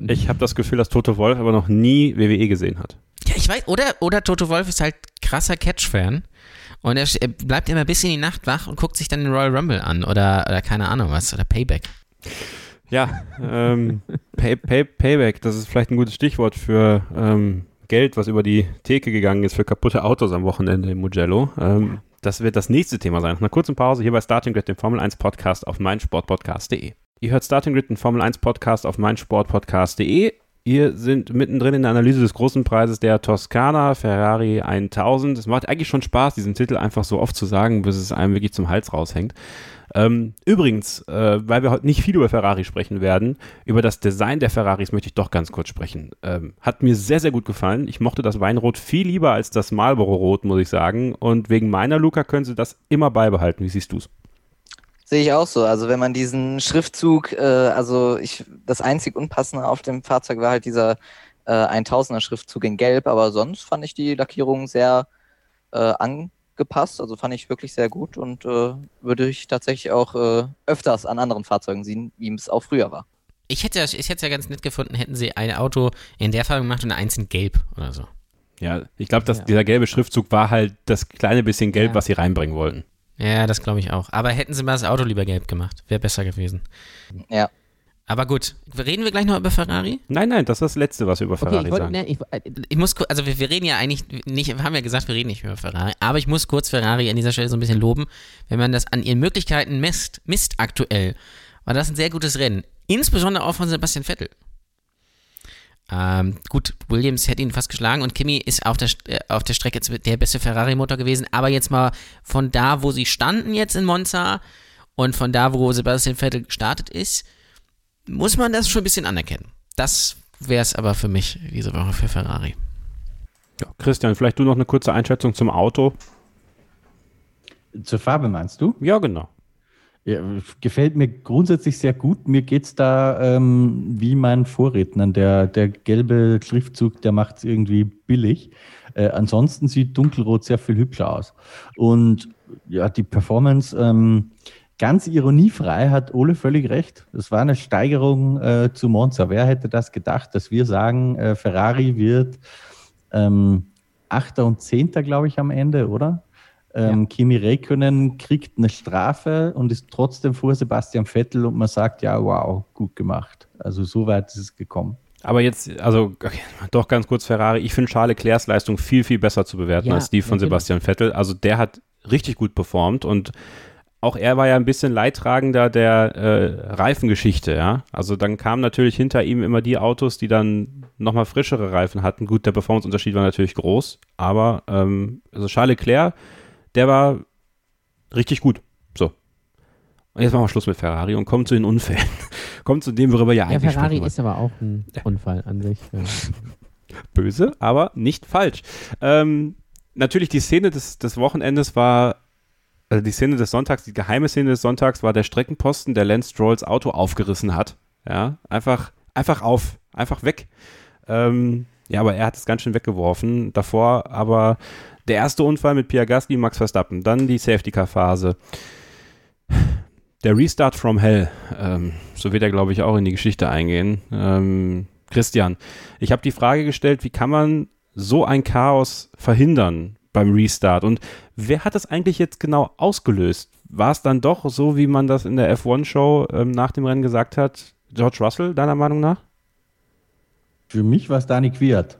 Ich habe das Gefühl, dass Toto Wolf aber noch nie WWE gesehen hat. Ja, ich weiß, oder, oder Toto Wolf ist halt krasser Catch-Fan. Und er, er, bleibt immer bis in die Nacht wach und guckt sich dann den Royal Rumble an oder, oder keine Ahnung was, oder Payback. Ja, ähm, pay, pay, Payback, das ist vielleicht ein gutes Stichwort für ähm, Geld, was über die Theke gegangen ist für kaputte Autos am Wochenende im Mugello. Ähm, das wird das nächste Thema sein. Nach einer kurzen Pause hier bei Starting Grid, dem Formel 1 Podcast auf meinsportpodcast.de. Ihr hört Starting Grid, den Formel 1 Podcast auf meinsportpodcast.de. Wir sind mittendrin in der Analyse des großen Preises der Toskana Ferrari 1000. Es macht eigentlich schon Spaß, diesen Titel einfach so oft zu sagen, bis es einem wirklich zum Hals raushängt. Ähm, übrigens, äh, weil wir heute nicht viel über Ferrari sprechen werden, über das Design der Ferraris möchte ich doch ganz kurz sprechen. Ähm, hat mir sehr, sehr gut gefallen. Ich mochte das Weinrot viel lieber als das Marlboro-Rot, muss ich sagen. Und wegen meiner Luca können sie das immer beibehalten. Wie siehst du es? Sehe ich auch so. Also wenn man diesen Schriftzug, äh, also ich, das einzig Unpassende auf dem Fahrzeug war halt dieser äh, 1000er Schriftzug in Gelb, aber sonst fand ich die Lackierung sehr äh, angepasst. Also fand ich wirklich sehr gut und äh, würde ich tatsächlich auch äh, öfters an anderen Fahrzeugen sehen, wie es auch früher war. Ich hätte es ich hätte ja ganz nett gefunden, hätten sie ein Auto in der Farbe gemacht und eins in Gelb oder so. Ja, ich glaube, dass ja. dieser gelbe Schriftzug war halt das kleine bisschen Gelb, ja. was sie reinbringen wollten. Ja, das glaube ich auch. Aber hätten sie mal das Auto lieber gelb gemacht, wäre besser gewesen. Ja. Aber gut, reden wir gleich noch über Ferrari? Nein, nein, das ist das Letzte, was wir über Ferrari okay, ich wollte, sagen. Ne, ich, ich, muss, also wir, wir, reden ja eigentlich nicht, wir haben ja gesagt, wir reden nicht über Ferrari, aber ich muss kurz Ferrari an dieser Stelle so ein bisschen loben. Wenn man das an ihren Möglichkeiten misst, misst aktuell, war das ein sehr gutes Rennen. Insbesondere auch von Sebastian Vettel. Ähm, gut, Williams hätte ihn fast geschlagen und Kimi ist auf der, äh, auf der Strecke der beste Ferrari-Motor gewesen. Aber jetzt mal von da, wo sie standen jetzt in Monza und von da, wo Sebastian Vettel gestartet ist, muss man das schon ein bisschen anerkennen. Das wäre es aber für mich diese Woche für Ferrari. Ja, Christian, vielleicht du noch eine kurze Einschätzung zum Auto. Zur Farbe meinst du? Ja, genau. Ja, gefällt mir grundsätzlich sehr gut. Mir geht es da ähm, wie meinen Vorrednern. Der, der gelbe Schriftzug, der macht es irgendwie billig. Äh, ansonsten sieht Dunkelrot sehr viel hübscher aus. Und ja, die Performance, ähm, ganz ironiefrei, hat Ole völlig recht. Das war eine Steigerung äh, zu Monza. Wer hätte das gedacht, dass wir sagen, äh, Ferrari wird ähm, Achter und Zehnter, glaube ich, am Ende, oder? Ähm, ja. Kimi Räikkönen kriegt eine Strafe und ist trotzdem vor Sebastian Vettel und man sagt, ja, wow, gut gemacht. Also so weit ist es gekommen. Aber jetzt, also okay, doch ganz kurz Ferrari, ich finde Charles Leclercs Leistung viel, viel besser zu bewerten ja, als die von natürlich. Sebastian Vettel. Also der hat richtig gut performt und auch er war ja ein bisschen Leidtragender der äh, Reifengeschichte, ja. Also dann kamen natürlich hinter ihm immer die Autos, die dann nochmal frischere Reifen hatten. Gut, der Performanceunterschied war natürlich groß, aber ähm, also Charles Leclerc, der war richtig gut. So. Und jetzt machen wir Schluss mit Ferrari und kommen zu den Unfällen. kommen zu dem, worüber ja, ja eigentlich Ferrari ist aber auch ein Unfall an sich. Ja. Böse, aber nicht falsch. Ähm, natürlich die Szene des, des Wochenendes war also die Szene des Sonntags, die geheime Szene des Sonntags war der Streckenposten, der Lance Strolls Auto aufgerissen hat. Ja, einfach, einfach auf, einfach weg. Ähm, ja, aber er hat es ganz schön weggeworfen. Davor aber der erste Unfall mit Gasly, Max Verstappen, dann die Safety-Car-Phase. Der Restart from Hell, ähm, so wird er, glaube ich, auch in die Geschichte eingehen. Ähm, Christian, ich habe die Frage gestellt, wie kann man so ein Chaos verhindern beim Restart? Und wer hat das eigentlich jetzt genau ausgelöst? War es dann doch so, wie man das in der F1-Show ähm, nach dem Rennen gesagt hat? George Russell, deiner Meinung nach? Für mich war es Dani Quiert.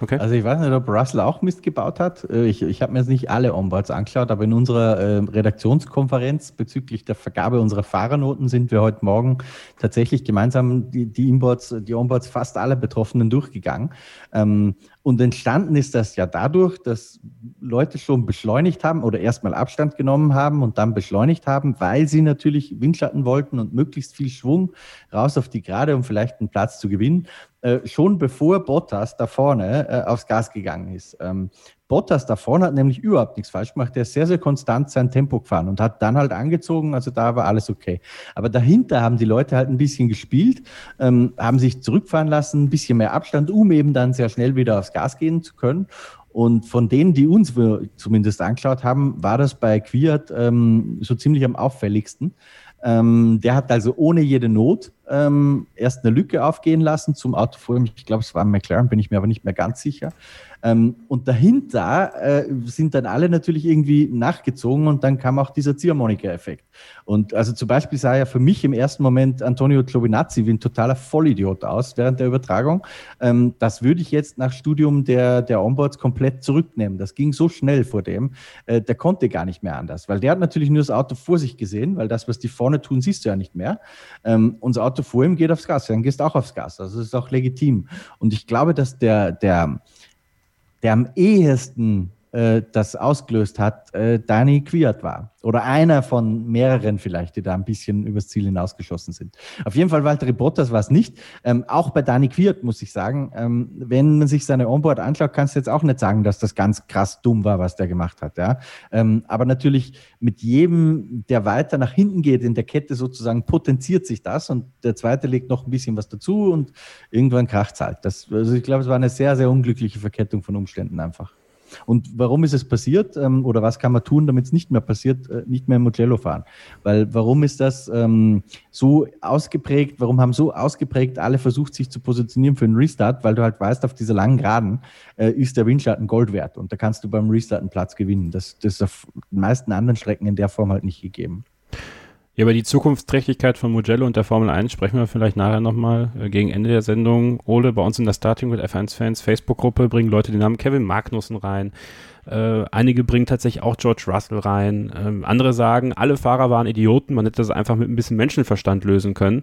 Okay. Also ich weiß nicht, ob Russell auch Mist gebaut hat. Äh, ich, ich habe mir jetzt nicht alle Onboards angeschaut, aber in unserer äh, Redaktionskonferenz bezüglich der Vergabe unserer Fahrernoten sind wir heute Morgen tatsächlich gemeinsam die, die Inboards, die Onboards fast alle Betroffenen durchgegangen. Ähm, und entstanden ist das ja dadurch, dass Leute schon beschleunigt haben oder erstmal Abstand genommen haben und dann beschleunigt haben, weil sie natürlich Windschatten wollten und möglichst viel Schwung raus auf die Gerade, um vielleicht einen Platz zu gewinnen. Äh, schon bevor Bottas da vorne äh, aufs Gas gegangen ist. Ähm, Bottas da vorne hat nämlich überhaupt nichts falsch gemacht. Der ist sehr, sehr konstant sein Tempo gefahren und hat dann halt angezogen, also da war alles okay. Aber dahinter haben die Leute halt ein bisschen gespielt, ähm, haben sich zurückfahren lassen, ein bisschen mehr Abstand, um eben dann sehr schnell wieder aufs Gas gehen zu können. Und von denen, die uns zumindest angeschaut haben, war das bei Quiert ähm, so ziemlich am auffälligsten. Ähm, der hat also ohne jede Not ähm, erst eine Lücke aufgehen lassen zum Auto vor ihm. Ich glaube, es war ein McLaren, bin ich mir aber nicht mehr ganz sicher. Ähm, und dahinter äh, sind dann alle natürlich irgendwie nachgezogen und dann kam auch dieser Ziehharmonika-Effekt. Und also zum Beispiel sah ja für mich im ersten Moment Antonio Giovinazzi wie ein totaler Vollidiot aus während der Übertragung. Ähm, das würde ich jetzt nach Studium der, der Onboards komplett zurücknehmen. Das ging so schnell vor dem, äh, der konnte gar nicht mehr anders, weil der hat natürlich nur das Auto vor sich gesehen, weil das, was die vorne tun, siehst du ja nicht mehr. Ähm, unser Auto vor ihm geht aufs Gas, dann gehst du auch aufs Gas. Also das ist auch legitim. Und ich glaube, dass der, der, der am ehesten äh, das ausgelöst hat, äh, Dani Quiert war. Oder einer von mehreren vielleicht, die da ein bisschen übers Ziel hinausgeschossen sind. Auf jeden Fall Walter Bottas war es nicht. Ähm, auch bei Dani Quiert muss ich sagen, ähm, wenn man sich seine Onboard anschaut, kannst du jetzt auch nicht sagen, dass das ganz krass dumm war, was der gemacht hat. Ja? Ähm, aber natürlich mit jedem, der weiter nach hinten geht in der Kette sozusagen, potenziert sich das und der zweite legt noch ein bisschen was dazu und irgendwann kracht es halt. Das, also ich glaube, es war eine sehr, sehr unglückliche Verkettung von Umständen einfach. Und warum ist es passiert ähm, oder was kann man tun, damit es nicht mehr passiert, äh, nicht mehr im Mugello fahren? Weil warum ist das ähm, so ausgeprägt, warum haben so ausgeprägt alle versucht, sich zu positionieren für einen Restart? Weil du halt weißt, auf dieser langen Geraden äh, ist der Windschatten Gold wert und da kannst du beim Restart einen Platz gewinnen. Das, das ist auf den meisten anderen Strecken in der Form halt nicht gegeben. Ja, über die Zukunftsträchtigkeit von Mugello und der Formel 1 sprechen wir vielleicht nachher nochmal äh, gegen Ende der Sendung. Ole, bei uns in der Starting with F1-Fans Facebook-Gruppe bringen Leute den Namen Kevin Magnussen rein. Äh, einige bringen tatsächlich auch George Russell rein. Ähm, andere sagen, alle Fahrer waren Idioten, man hätte das einfach mit ein bisschen Menschenverstand lösen können.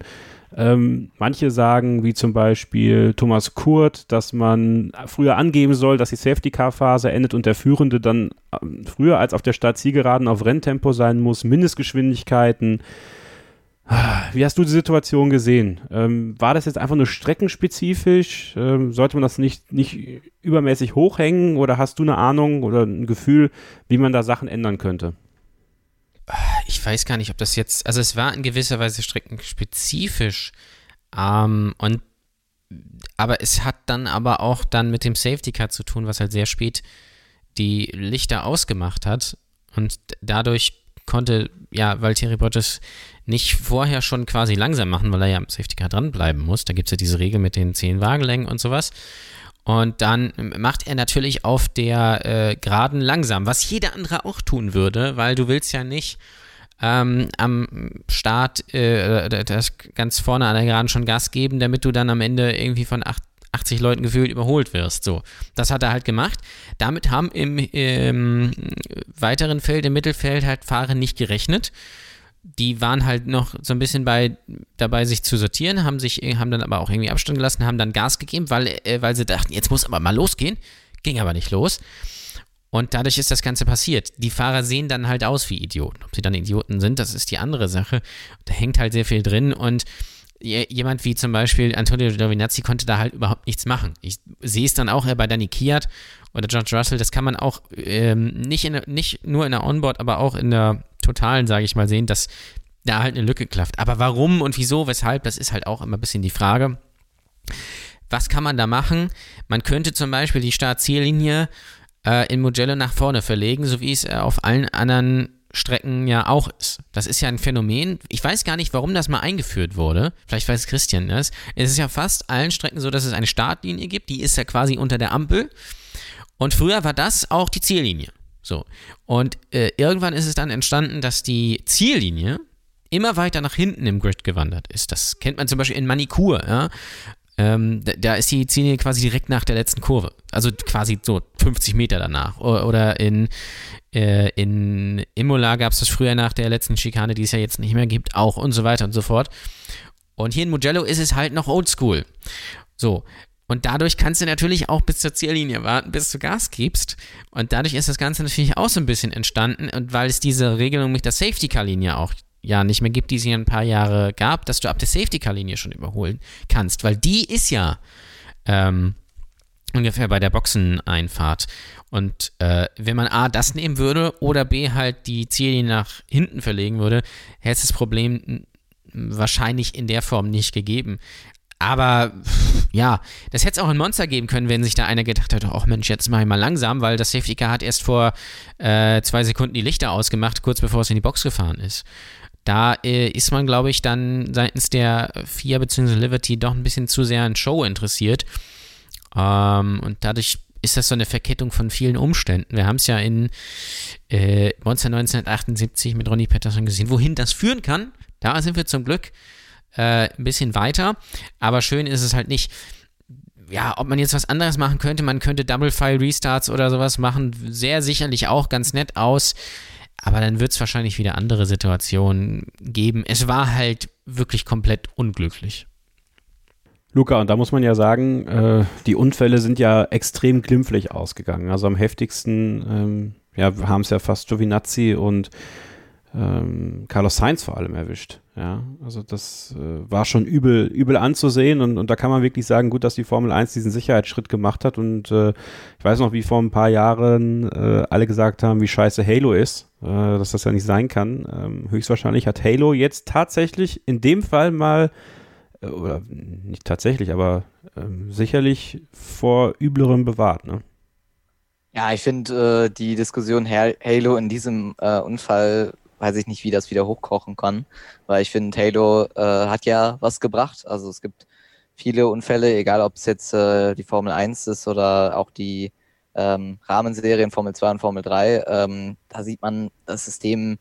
Ähm, manche sagen, wie zum Beispiel Thomas Kurt, dass man früher angeben soll, dass die Safety-Car-Phase endet und der Führende dann ähm, früher als auf der Start-Zielgeraden auf Renntempo sein muss, Mindestgeschwindigkeiten. Wie hast du die Situation gesehen? Ähm, war das jetzt einfach nur streckenspezifisch? Ähm, sollte man das nicht, nicht übermäßig hochhängen oder hast du eine Ahnung oder ein Gefühl, wie man da Sachen ändern könnte? Ich weiß gar nicht, ob das jetzt, also es war in gewisser Weise streckenspezifisch ähm, und aber es hat dann aber auch dann mit dem Safety Car zu tun, was halt sehr spät die Lichter ausgemacht hat und dadurch konnte ja Valtteri Bottas nicht vorher schon quasi langsam machen, weil er ja am Safety Car dranbleiben muss. Da gibt es ja diese Regel mit den 10 Wagenlängen und sowas. Und dann macht er natürlich auf der äh, Geraden langsam, was jeder andere auch tun würde, weil du willst ja nicht ähm, am Start äh, das ganz vorne an der Geraden schon Gas geben, damit du dann am Ende irgendwie von 8, 80 Leuten gefühlt überholt wirst. So, das hat er halt gemacht. Damit haben im, im weiteren Feld, im Mittelfeld halt Fahrer nicht gerechnet die waren halt noch so ein bisschen bei, dabei, sich zu sortieren, haben sich, haben dann aber auch irgendwie Abstand gelassen, haben dann Gas gegeben, weil, äh, weil sie dachten, jetzt muss aber mal losgehen. Ging aber nicht los. Und dadurch ist das Ganze passiert. Die Fahrer sehen dann halt aus wie Idioten. Ob sie dann Idioten sind, das ist die andere Sache. Da hängt halt sehr viel drin und jemand wie zum Beispiel Antonio Giovinazzi konnte da halt überhaupt nichts machen. Ich sehe es dann auch bei Danny Kiat oder George Russell, das kann man auch ähm, nicht, in, nicht nur in der Onboard, aber auch in der totalen, sage ich mal, sehen, dass da halt eine Lücke klafft. Aber warum und wieso, weshalb, das ist halt auch immer ein bisschen die Frage. Was kann man da machen? Man könnte zum Beispiel die Start-Ziellinie äh, in Mugello nach vorne verlegen, so wie es äh, auf allen anderen Strecken ja auch ist. Das ist ja ein Phänomen. Ich weiß gar nicht, warum das mal eingeführt wurde. Vielleicht weiß Christian das. Es ist ja fast allen Strecken so, dass es eine Startlinie gibt. Die ist ja quasi unter der Ampel. Und früher war das auch die Ziellinie. So. Und äh, irgendwann ist es dann entstanden, dass die Ziellinie immer weiter nach hinten im Grid gewandert ist. Das kennt man zum Beispiel in Manikur, ja. Ähm, da, ist die Ziellinie quasi direkt nach der letzten Kurve. Also quasi so 50 Meter danach. Oder in, äh, in Imola gab es das früher nach der letzten Schikane, die es ja jetzt nicht mehr gibt, auch und so weiter und so fort. Und hier in Mugello ist es halt noch oldschool. So, und dadurch kannst du natürlich auch bis zur Ziellinie warten, bis du Gas gibst. Und dadurch ist das Ganze natürlich auch so ein bisschen entstanden. Und weil es diese Regelung mit der Safety-Car-Linie auch ja nicht mehr gibt, die es ja ein paar Jahre gab, dass du ab der Safety-Car-Linie schon überholen kannst. Weil die ist ja ähm, ungefähr bei der Boxeneinfahrt. Und äh, wenn man A, das nehmen würde oder B, halt die Ziellinie nach hinten verlegen würde, hätte es das Problem wahrscheinlich in der Form nicht gegeben. Aber ja, das hätte es auch ein Monster geben können, wenn sich da einer gedacht hätte, ach Mensch, jetzt mache ich mal langsam, weil das Safety Car hat erst vor äh, zwei Sekunden die Lichter ausgemacht, kurz bevor es in die Box gefahren ist. Da äh, ist man, glaube ich, dann seitens der FIA bzw. Liberty doch ein bisschen zu sehr an Show interessiert. Ähm, und dadurch ist das so eine Verkettung von vielen Umständen. Wir haben es ja in äh, Monster 1978 mit Ronnie Patterson gesehen, wohin das führen kann. Da sind wir zum Glück äh, ein bisschen weiter, aber schön ist es halt nicht. Ja, ob man jetzt was anderes machen könnte, man könnte Double File Restarts oder sowas machen, sehr sicherlich auch ganz nett aus, aber dann wird es wahrscheinlich wieder andere Situationen geben. Es war halt wirklich komplett unglücklich. Luca, und da muss man ja sagen, äh, die Unfälle sind ja extrem glimpflich ausgegangen. Also am heftigsten ähm, ja, haben es ja fast Giovinazzi und ähm, Carlos Sainz vor allem erwischt. Ja, also das äh, war schon übel, übel anzusehen und, und da kann man wirklich sagen, gut, dass die Formel 1 diesen Sicherheitsschritt gemacht hat und äh, ich weiß noch, wie vor ein paar Jahren äh, alle gesagt haben, wie scheiße Halo ist, dass das ja nicht sein kann. Ähm, höchstwahrscheinlich hat Halo jetzt tatsächlich in dem Fall mal äh, oder nicht tatsächlich, aber ähm, sicherlich vor üblerem bewahrt, ne? Ja, ich finde äh, die Diskussion Halo in diesem äh, Unfall weiß ich nicht, wie das wieder hochkochen kann, weil ich finde, Halo äh, hat ja was gebracht. Also es gibt viele Unfälle, egal ob es jetzt äh, die Formel 1 ist oder auch die ähm, Rahmenserien Formel 2 und Formel 3. Ähm, da sieht man, das System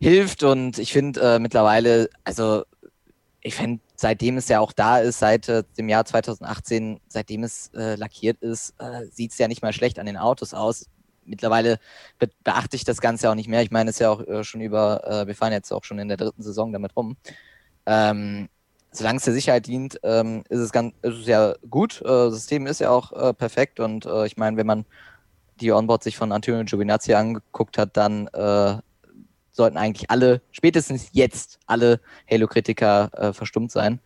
hilft und ich finde äh, mittlerweile, also ich finde, seitdem es ja auch da ist, seit äh, dem Jahr 2018, seitdem es äh, lackiert ist, äh, sieht es ja nicht mal schlecht an den Autos aus mittlerweile be beachte ich das Ganze auch nicht mehr. Ich meine, es ist ja auch äh, schon über, äh, wir fahren jetzt auch schon in der dritten Saison damit rum. Ähm, solange es der Sicherheit dient, ähm, ist, es ganz, ist es ja gut. Äh, das System ist ja auch äh, perfekt und äh, ich meine, wenn man die Onboard sich von Antonio Giovinazzi angeguckt hat, dann äh, sollten eigentlich alle, spätestens jetzt, alle Halo-Kritiker äh, verstummt sein.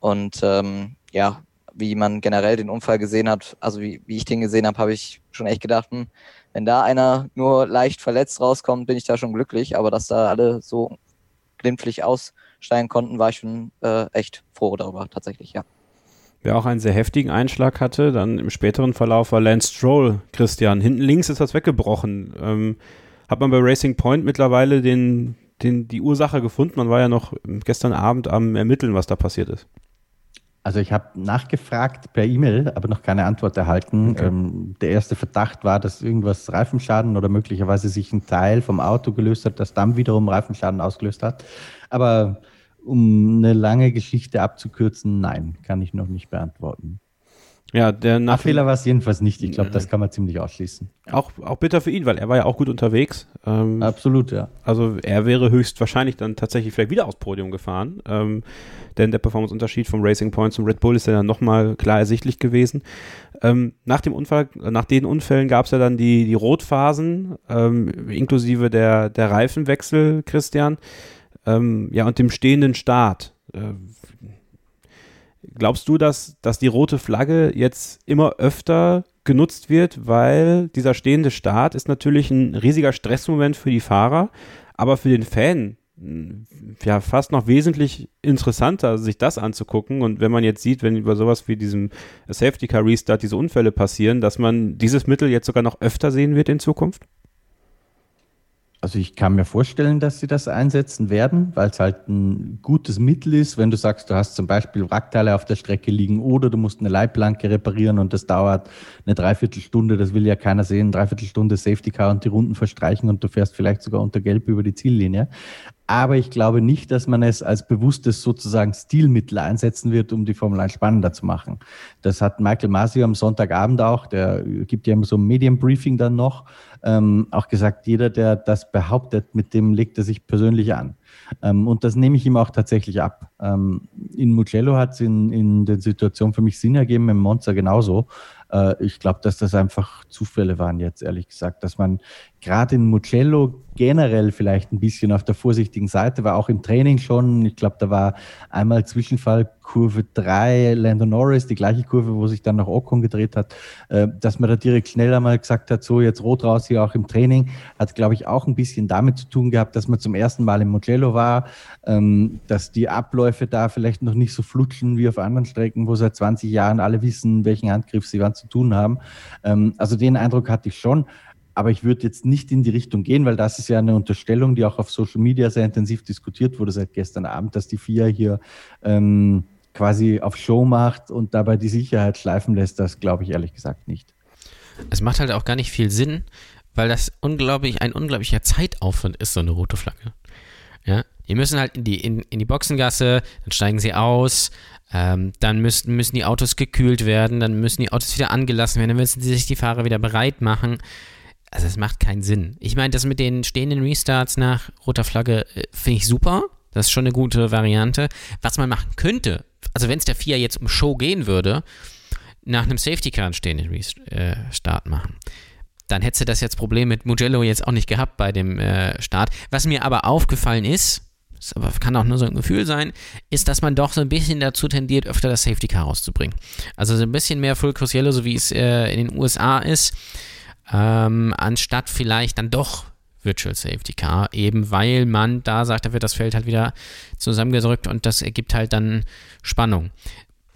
Und ähm, ja, wie man generell den Unfall gesehen hat, also wie, wie ich den gesehen habe, habe ich schon echt gedacht, hm, wenn da einer nur leicht verletzt rauskommt, bin ich da schon glücklich. Aber dass da alle so glimpflich aussteigen konnten, war ich schon äh, echt froh darüber, tatsächlich, ja. Wer auch einen sehr heftigen Einschlag hatte, dann im späteren Verlauf war Lance Stroll, Christian. Hinten links ist das weggebrochen. Ähm, hat man bei Racing Point mittlerweile den, den, die Ursache gefunden? Man war ja noch gestern Abend am Ermitteln, was da passiert ist. Also ich habe nachgefragt per E-Mail, aber noch keine Antwort erhalten. Okay. Ähm, der erste Verdacht war, dass irgendwas Reifenschaden oder möglicherweise sich ein Teil vom Auto gelöst hat, das dann wiederum Reifenschaden ausgelöst hat. Aber um eine lange Geschichte abzukürzen, nein, kann ich noch nicht beantworten. Ja, der Nach Fehler war es jedenfalls nicht. Ich glaube, das kann man ziemlich ausschließen. Auch, auch bitter für ihn, weil er war ja auch gut unterwegs. Ähm, Absolut, ja. Also er wäre höchstwahrscheinlich dann tatsächlich vielleicht wieder aufs Podium gefahren. Ähm, denn der Performance-Unterschied vom Racing Point zum Red Bull ist ja dann nochmal klar ersichtlich gewesen. Ähm, nach dem Unfall, nach den Unfällen gab es ja dann die, die Rotphasen, ähm, inklusive der, der Reifenwechsel, Christian. Ähm, ja, und dem stehenden Start. Äh, Glaubst du, dass, dass die rote Flagge jetzt immer öfter genutzt wird, weil dieser stehende Start ist natürlich ein riesiger Stressmoment für die Fahrer, aber für den Fan hm, ja fast noch wesentlich interessanter, sich das anzugucken. Und wenn man jetzt sieht, wenn über sowas wie diesem Safety Car Restart diese Unfälle passieren, dass man dieses Mittel jetzt sogar noch öfter sehen wird in Zukunft? Also ich kann mir vorstellen, dass sie das einsetzen werden, weil es halt ein gutes Mittel ist, wenn du sagst, du hast zum Beispiel Wrackteile auf der Strecke liegen oder du musst eine Leitplanke reparieren und das dauert eine Dreiviertelstunde, das will ja keiner sehen, Dreiviertelstunde Safety Car und die Runden verstreichen und du fährst vielleicht sogar unter Gelb über die Ziellinie. Aber ich glaube nicht, dass man es als bewusstes sozusagen Stilmittel einsetzen wird, um die Formel 1 spannender zu machen. Das hat Michael Masio am Sonntagabend auch, der gibt ja immer so ein Medienbriefing dann noch, ähm, auch gesagt, jeder, der das behauptet, mit dem legt er sich persönlich an. Ähm, und das nehme ich ihm auch tatsächlich ab. Ähm, in Mugello hat es in, in der Situation für mich Sinn ergeben, im Monza genauso. Äh, ich glaube, dass das einfach Zufälle waren jetzt, ehrlich gesagt, dass man gerade in Mugello generell vielleicht ein bisschen auf der vorsichtigen Seite war, auch im Training schon. Ich glaube, da war einmal Zwischenfall Kurve 3, Lando Norris, die gleiche Kurve, wo sich dann noch Ocon gedreht hat, äh, dass man da direkt schneller mal gesagt hat, so jetzt rot raus hier auch im Training, hat, glaube ich, auch ein bisschen damit zu tun gehabt, dass man zum ersten Mal im Mugello war, ähm, dass die Abläufe da vielleicht noch nicht so flutschen wie auf anderen Strecken, wo seit 20 Jahren alle wissen, welchen Handgriff sie wann zu tun haben. Ähm, also den Eindruck hatte ich schon. Aber ich würde jetzt nicht in die Richtung gehen, weil das ist ja eine Unterstellung, die auch auf Social Media sehr intensiv diskutiert wurde seit gestern Abend, dass die FIA hier ähm, quasi auf Show macht und dabei die Sicherheit schleifen lässt. Das glaube ich ehrlich gesagt nicht. Es macht halt auch gar nicht viel Sinn, weil das unglaublich, ein unglaublicher Zeitaufwand ist, so eine rote Flagge. Ja, die müssen halt in die, in, in die Boxengasse, dann steigen sie aus, ähm, dann müssen, müssen die Autos gekühlt werden, dann müssen die Autos wieder angelassen werden, dann müssen sich die Fahrer wieder bereit machen. Also es macht keinen Sinn. Ich meine, das mit den stehenden Restarts nach roter Flagge äh, finde ich super. Das ist schon eine gute Variante. Was man machen könnte, also wenn es der FIA jetzt um Show gehen würde, nach einem Safety Car einen stehenden Restart machen. Dann hätte das jetzt Problem mit Mugello jetzt auch nicht gehabt bei dem äh, Start. Was mir aber aufgefallen ist, das kann auch nur so ein Gefühl sein, ist, dass man doch so ein bisschen dazu tendiert, öfter das Safety Car rauszubringen. Also so ein bisschen mehr Full Cross Yellow, so wie es äh, in den USA ist ähm, anstatt vielleicht dann doch Virtual Safety Car, eben weil man da sagt, da wird das Feld halt wieder zusammengedrückt und das ergibt halt dann Spannung.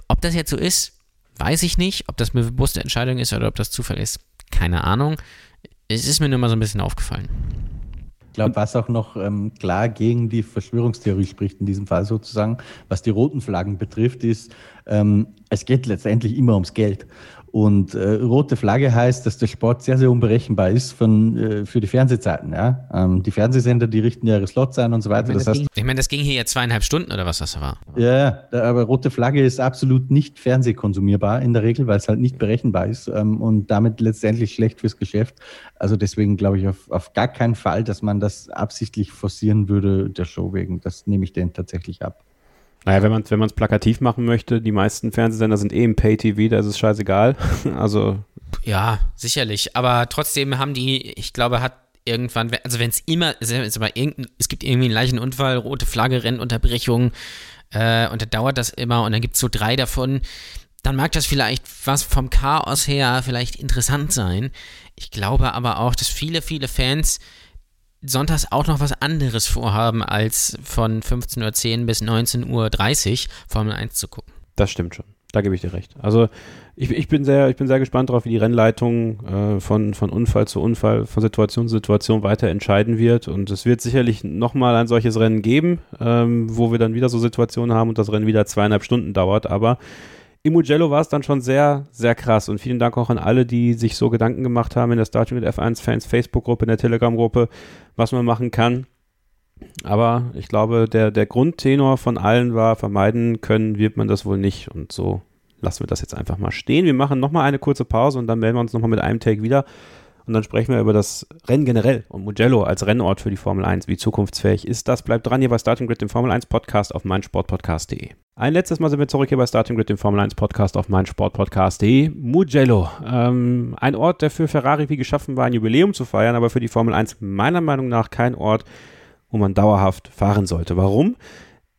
Ob das jetzt so ist, weiß ich nicht. Ob das eine bewusste Entscheidung ist oder ob das Zufall ist, keine Ahnung. Es ist mir nur mal so ein bisschen aufgefallen. Ich glaube, was auch noch ähm, klar gegen die Verschwörungstheorie spricht, in diesem Fall sozusagen, was die roten Flaggen betrifft, ist, ähm, es geht letztendlich immer ums Geld. Und äh, rote Flagge heißt, dass der Sport sehr, sehr unberechenbar ist von, äh, für die Fernsehzeiten. Ja? Ähm, die Fernsehsender, die richten ja ihre Slots ein und so weiter. Ich meine, das, das, ging, ich mein, das ging hier ja zweieinhalb Stunden oder was das war. Ja, aber rote Flagge ist absolut nicht fernsehkonsumierbar in der Regel, weil es halt nicht berechenbar ist ähm, und damit letztendlich schlecht fürs Geschäft. Also deswegen glaube ich auf, auf gar keinen Fall, dass man das absichtlich forcieren würde der Show wegen. Das nehme ich denen tatsächlich ab. Naja, wenn man es wenn plakativ machen möchte, die meisten Fernsehsender sind eh im Pay-TV, da ist es scheißegal. also. Ja, sicherlich. Aber trotzdem haben die, ich glaube, hat irgendwann, also wenn es immer, es, gibt irgendwie einen leichten Unfall, rote Flagge, Rennunterbrechung äh, und da dauert das immer und dann gibt es so drei davon, dann mag das vielleicht was vom Chaos her vielleicht interessant sein. Ich glaube aber auch, dass viele, viele Fans sonntags auch noch was anderes vorhaben, als von 15.10 Uhr bis 19.30 Uhr Formel 1 zu gucken. Das stimmt schon. Da gebe ich dir recht. Also ich, ich, bin, sehr, ich bin sehr gespannt darauf, wie die Rennleitung äh, von, von Unfall zu Unfall, von Situation zu Situation weiter entscheiden wird. Und es wird sicherlich nochmal ein solches Rennen geben, ähm, wo wir dann wieder so Situationen haben und das Rennen wieder zweieinhalb Stunden dauert. Aber im Mugello war es dann schon sehr, sehr krass. Und vielen Dank auch an alle, die sich so Gedanken gemacht haben in der Starting mit F1 Fans Facebook-Gruppe, in der Telegram-Gruppe, was man machen kann. Aber ich glaube, der, der Grundtenor von allen war, vermeiden können wird man das wohl nicht. Und so lassen wir das jetzt einfach mal stehen. Wir machen nochmal eine kurze Pause und dann melden wir uns nochmal mit einem Take wieder. Und dann sprechen wir über das Rennen generell und Mugello als Rennort für die Formel 1. Wie zukunftsfähig ist das? Bleibt dran hier bei Starting Grid, dem Formel 1 Podcast auf meinsportpodcast.de. Ein letztes Mal sind wir zurück hier bei Starting Grid, dem Formel 1 Podcast auf meinsportpodcast.de. Mugello, ähm, ein Ort, der für Ferrari wie geschaffen war, ein Jubiläum zu feiern, aber für die Formel 1 meiner Meinung nach kein Ort, wo man dauerhaft fahren sollte. Warum?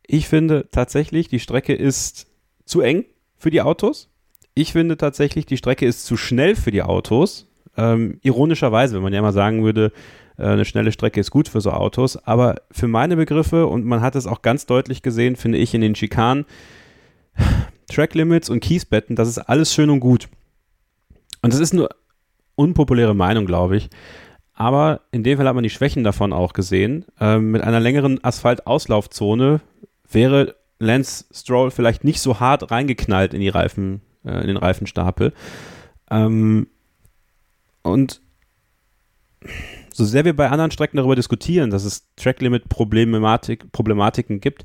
Ich finde tatsächlich, die Strecke ist zu eng für die Autos. Ich finde tatsächlich, die Strecke ist zu schnell für die Autos. Ähm, ironischerweise, wenn man ja mal sagen würde, äh, eine schnelle Strecke ist gut für so Autos, aber für meine Begriffe, und man hat es auch ganz deutlich gesehen, finde ich in den Schikanen, Track Limits und Kiesbetten, das ist alles schön und gut. Und das ist eine unpopuläre Meinung, glaube ich. Aber in dem Fall hat man die Schwächen davon auch gesehen. Ähm, mit einer längeren Asphaltauslaufzone wäre Lance Stroll vielleicht nicht so hart reingeknallt in die Reifen, äh, in den Reifenstapel. Ähm, und so sehr wir bei anderen Strecken darüber diskutieren, dass es Tracklimit-Problematiken Problematik, gibt,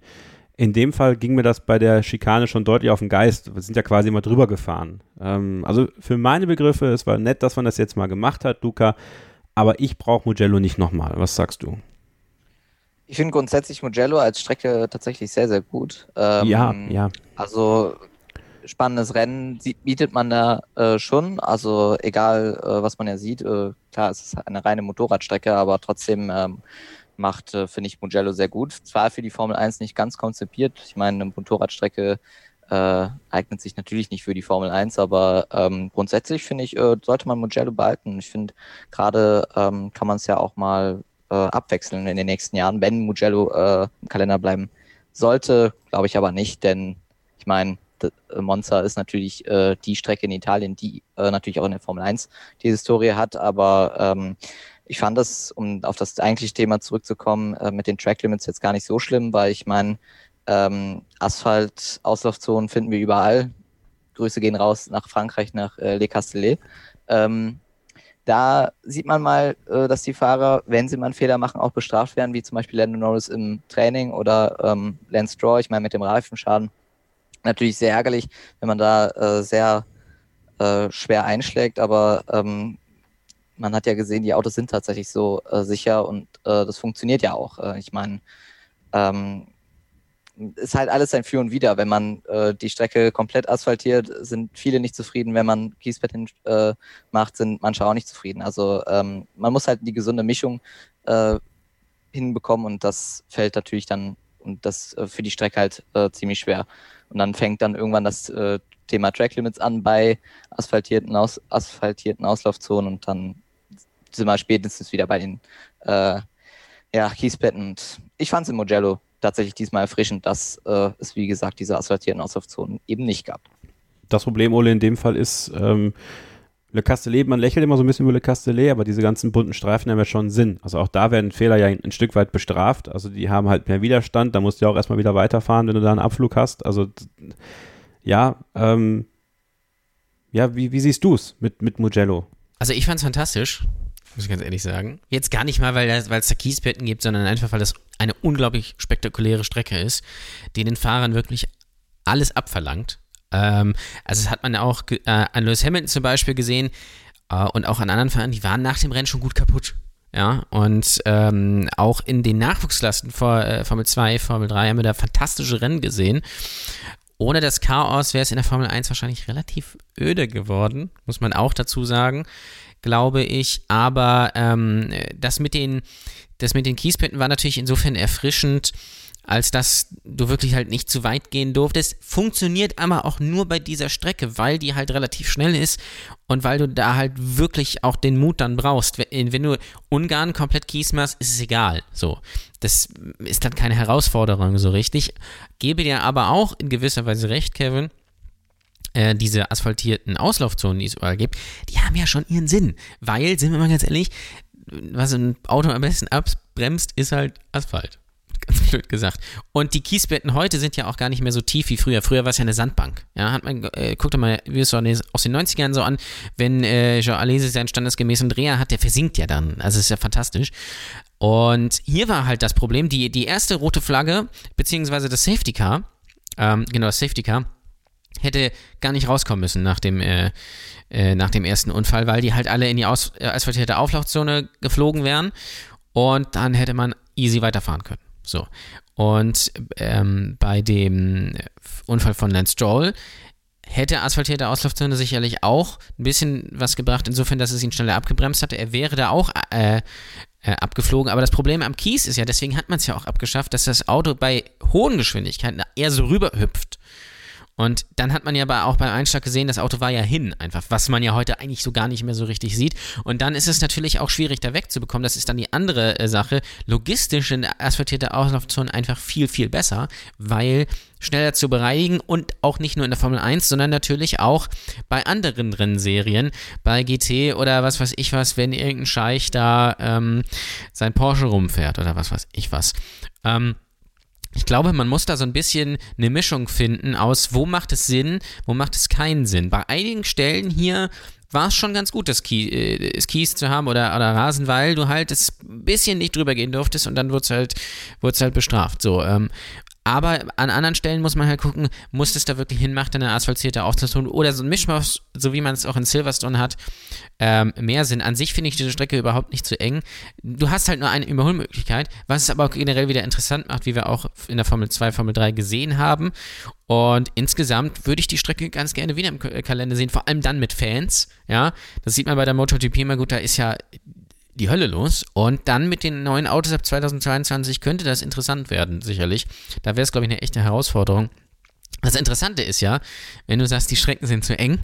in dem Fall ging mir das bei der Schikane schon deutlich auf den Geist. Wir sind ja quasi immer drüber gefahren. Ähm, also für meine Begriffe, es war nett, dass man das jetzt mal gemacht hat, Luca, aber ich brauche Mugello nicht nochmal. Was sagst du? Ich finde grundsätzlich Mugello als Strecke tatsächlich sehr, sehr gut. Ähm, ja, ja. Also spannendes Rennen bietet man da äh, schon. Also egal, äh, was man ja sieht, äh, klar, es ist eine reine Motorradstrecke, aber trotzdem ähm, macht, äh, finde ich, Mugello sehr gut. Zwar für die Formel 1 nicht ganz konzipiert. Ich meine, eine Motorradstrecke äh, eignet sich natürlich nicht für die Formel 1, aber ähm, grundsätzlich finde ich, äh, sollte man Mugello behalten. Ich finde, gerade ähm, kann man es ja auch mal abwechseln in den nächsten Jahren, wenn Mugello im Kalender bleiben sollte. Glaube ich aber nicht, denn ich meine, Monza ist natürlich äh, die Strecke in Italien, die äh, natürlich auch in der Formel 1 die Historie hat, aber ähm, ich fand das, um auf das eigentliche Thema zurückzukommen, äh, mit den Track Limits jetzt gar nicht so schlimm, weil ich meine, ähm, Asphalt, Auslaufzonen finden wir überall. Grüße gehen raus nach Frankreich, nach äh, Le Castellet. Ähm, da sieht man mal, äh, dass die Fahrer, wenn sie mal einen Fehler machen, auch bestraft werden, wie zum Beispiel Lando Norris im Training oder ähm, Lance Straw, ich meine mit dem Reifenschaden natürlich sehr ärgerlich, wenn man da äh, sehr äh, schwer einschlägt, aber ähm, man hat ja gesehen, die Autos sind tatsächlich so äh, sicher und äh, das funktioniert ja auch. Äh, ich meine, ähm, ist halt alles ein Für und Wider. Wenn man äh, die Strecke komplett asphaltiert, sind viele nicht zufrieden. Wenn man Kiesbett hin, äh, macht, sind manche auch nicht zufrieden. Also ähm, man muss halt die gesunde Mischung äh, hinbekommen und das fällt natürlich dann und das äh, für die Strecke halt ziemlich schwer. Und dann fängt dann irgendwann das äh, Thema Track Limits an bei asphaltierten, Aus asphaltierten Auslaufzonen und dann sind wir spätestens wieder bei den äh, ja, Kiesbetten. Und ich fand es in Mugello tatsächlich diesmal erfrischend, dass äh, es, wie gesagt, diese asphaltierten Auslaufzonen eben nicht gab. Das Problem, Ole, in dem Fall ist, ähm, Le Castellet, man lächelt immer so ein bisschen über Le Castellet, aber diese ganzen bunten Streifen haben ja schon Sinn. Also auch da werden Fehler ja ein, ein, Stück weit bestraft. Also die haben halt mehr Widerstand, da musst du ja auch erstmal wieder weiterfahren, wenn du da einen Abflug hast. Also ja, ähm, ja, wie, wie siehst du es mit, mit Mugello? Also ich fand es fantastisch, muss ich ganz ehrlich sagen. Jetzt gar nicht mal, weil es da Kiesbetten gibt, sondern einfach, weil das eine unglaublich spektakuläre Strecke ist, die den Fahrern wirklich alles abverlangt. Ähm, also das hat man auch äh, an Lewis Hamilton zum Beispiel gesehen äh, und auch an anderen Fahrern, die waren nach dem Rennen schon gut kaputt. Ja, und ähm, auch in den Nachwuchslasten vor äh, Formel 2, Formel 3 haben wir da fantastische Rennen gesehen. ohne das Chaos wäre es in der Formel 1 wahrscheinlich relativ öde geworden, muss man auch dazu sagen, glaube ich. Aber ähm, das mit den, das mit den Kiespitten war natürlich insofern erfrischend, als dass du wirklich halt nicht zu weit gehen durftest. Funktioniert aber auch nur bei dieser Strecke, weil die halt relativ schnell ist und weil du da halt wirklich auch den Mut dann brauchst. Wenn du Ungarn komplett Kies machst, ist es egal. So. Das ist dann keine Herausforderung so richtig. Gebe dir aber auch in gewisser Weise recht, Kevin äh, diese asphaltierten Auslaufzonen, die es überall gibt, die haben ja schon ihren Sinn. Weil, sind wir mal ganz ehrlich, was ein Auto am besten abbremst, ist halt Asphalt ganz blöd gesagt. Und die Kiesbetten heute sind ja auch gar nicht mehr so tief wie früher. Früher war es ja eine Sandbank. Ja, hat man, äh, guckt mal, wie es so aus den 90ern so an, wenn äh, Jean Alesi seinen standesgemäßen Dreher hat, der versinkt ja dann. Also ist ja fantastisch. Und hier war halt das Problem, die, die erste rote Flagge, beziehungsweise das Safety Car, ähm, genau, das Safety Car, hätte gar nicht rauskommen müssen nach dem, äh, äh, nach dem ersten Unfall, weil die halt alle in die aus, äh, asphaltierte Auflaufzone geflogen wären und dann hätte man easy weiterfahren können. So. Und ähm, bei dem Unfall von Lance Stroll hätte asphaltierte Auslaufzone sicherlich auch ein bisschen was gebracht, insofern, dass es ihn schneller abgebremst hatte. Er wäre da auch äh, äh, abgeflogen. Aber das Problem am Kies ist ja, deswegen hat man es ja auch abgeschafft, dass das Auto bei hohen Geschwindigkeiten eher so rüberhüpft. Und dann hat man ja auch beim Einschlag gesehen, das Auto war ja hin, einfach, was man ja heute eigentlich so gar nicht mehr so richtig sieht. Und dann ist es natürlich auch schwierig, da wegzubekommen. Das ist dann die andere äh, Sache. Logistisch in asphaltierte Auslaufzonen einfach viel, viel besser, weil schneller zu bereinigen und auch nicht nur in der Formel 1, sondern natürlich auch bei anderen Rennserien, bei GT oder was weiß ich was, wenn irgendein Scheich da ähm, sein Porsche rumfährt oder was weiß ich was. Ähm, ich glaube, man muss da so ein bisschen eine Mischung finden aus, wo macht es Sinn, wo macht es keinen Sinn. Bei einigen Stellen hier war es schon ganz gut, das, Key, äh, das Keys zu haben oder, oder Rasen, weil du halt es ein bisschen nicht drüber gehen durftest und dann wurde es halt, halt bestraft. So, ähm, aber an anderen Stellen muss man halt gucken, muss es da wirklich hinmacht, eine asphaltierte Auslassung oder so ein Mischmasch, so wie man es auch in Silverstone hat, ähm, mehr Sinn. An sich finde ich diese Strecke überhaupt nicht zu eng. Du hast halt nur eine Überholmöglichkeit, was es aber auch generell wieder interessant macht, wie wir auch in der Formel 2, Formel 3 gesehen haben. Und insgesamt würde ich die Strecke ganz gerne wieder im Kalender sehen, vor allem dann mit Fans. Ja, das sieht man bei der MotoGP immer gut, da ist ja die Hölle los. Und dann mit den neuen Autos ab 2022 könnte das interessant werden, sicherlich. Da wäre es, glaube ich, eine echte Herausforderung. Das Interessante ist ja, wenn du sagst, die Strecken sind zu eng,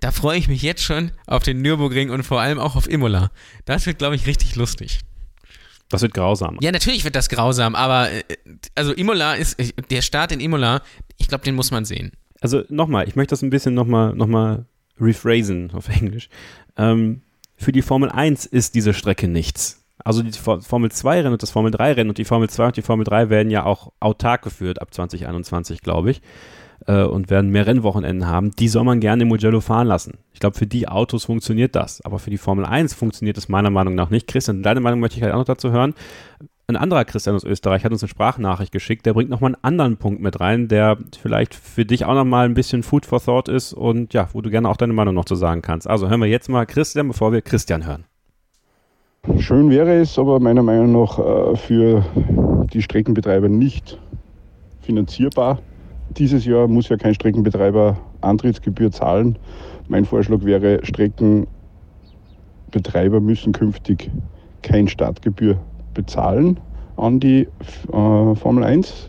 da freue ich mich jetzt schon auf den Nürburgring und vor allem auch auf Imola. Das wird, glaube ich, richtig lustig. Das wird grausam. Ja, natürlich wird das grausam, aber äh, also Imola ist, der Start in Imola, ich glaube, den muss man sehen. Also nochmal, ich möchte das ein bisschen nochmal noch mal rephrasen auf Englisch. Ähm, für die Formel 1 ist diese Strecke nichts. Also die Formel 2 Rennen und das Formel 3 Rennen und die Formel 2 und die Formel 3 werden ja auch autark geführt ab 2021, glaube ich. Äh, und werden mehr Rennwochenenden haben. Die soll man gerne im Mugello fahren lassen. Ich glaube, für die Autos funktioniert das. Aber für die Formel 1 funktioniert das meiner Meinung nach nicht. Christian, deine Meinung möchte ich halt auch noch dazu hören ein anderer Christian aus Österreich hat uns eine Sprachnachricht geschickt, der bringt nochmal einen anderen Punkt mit rein, der vielleicht für dich auch nochmal ein bisschen Food for Thought ist und ja, wo du gerne auch deine Meinung noch zu sagen kannst. Also hören wir jetzt mal Christian, bevor wir Christian hören. Schön wäre es, aber meiner Meinung nach äh, für die Streckenbetreiber nicht finanzierbar. Dieses Jahr muss ja kein Streckenbetreiber Antrittsgebühr zahlen. Mein Vorschlag wäre, Streckenbetreiber müssen künftig kein Startgebühr bezahlen an die äh, Formel 1.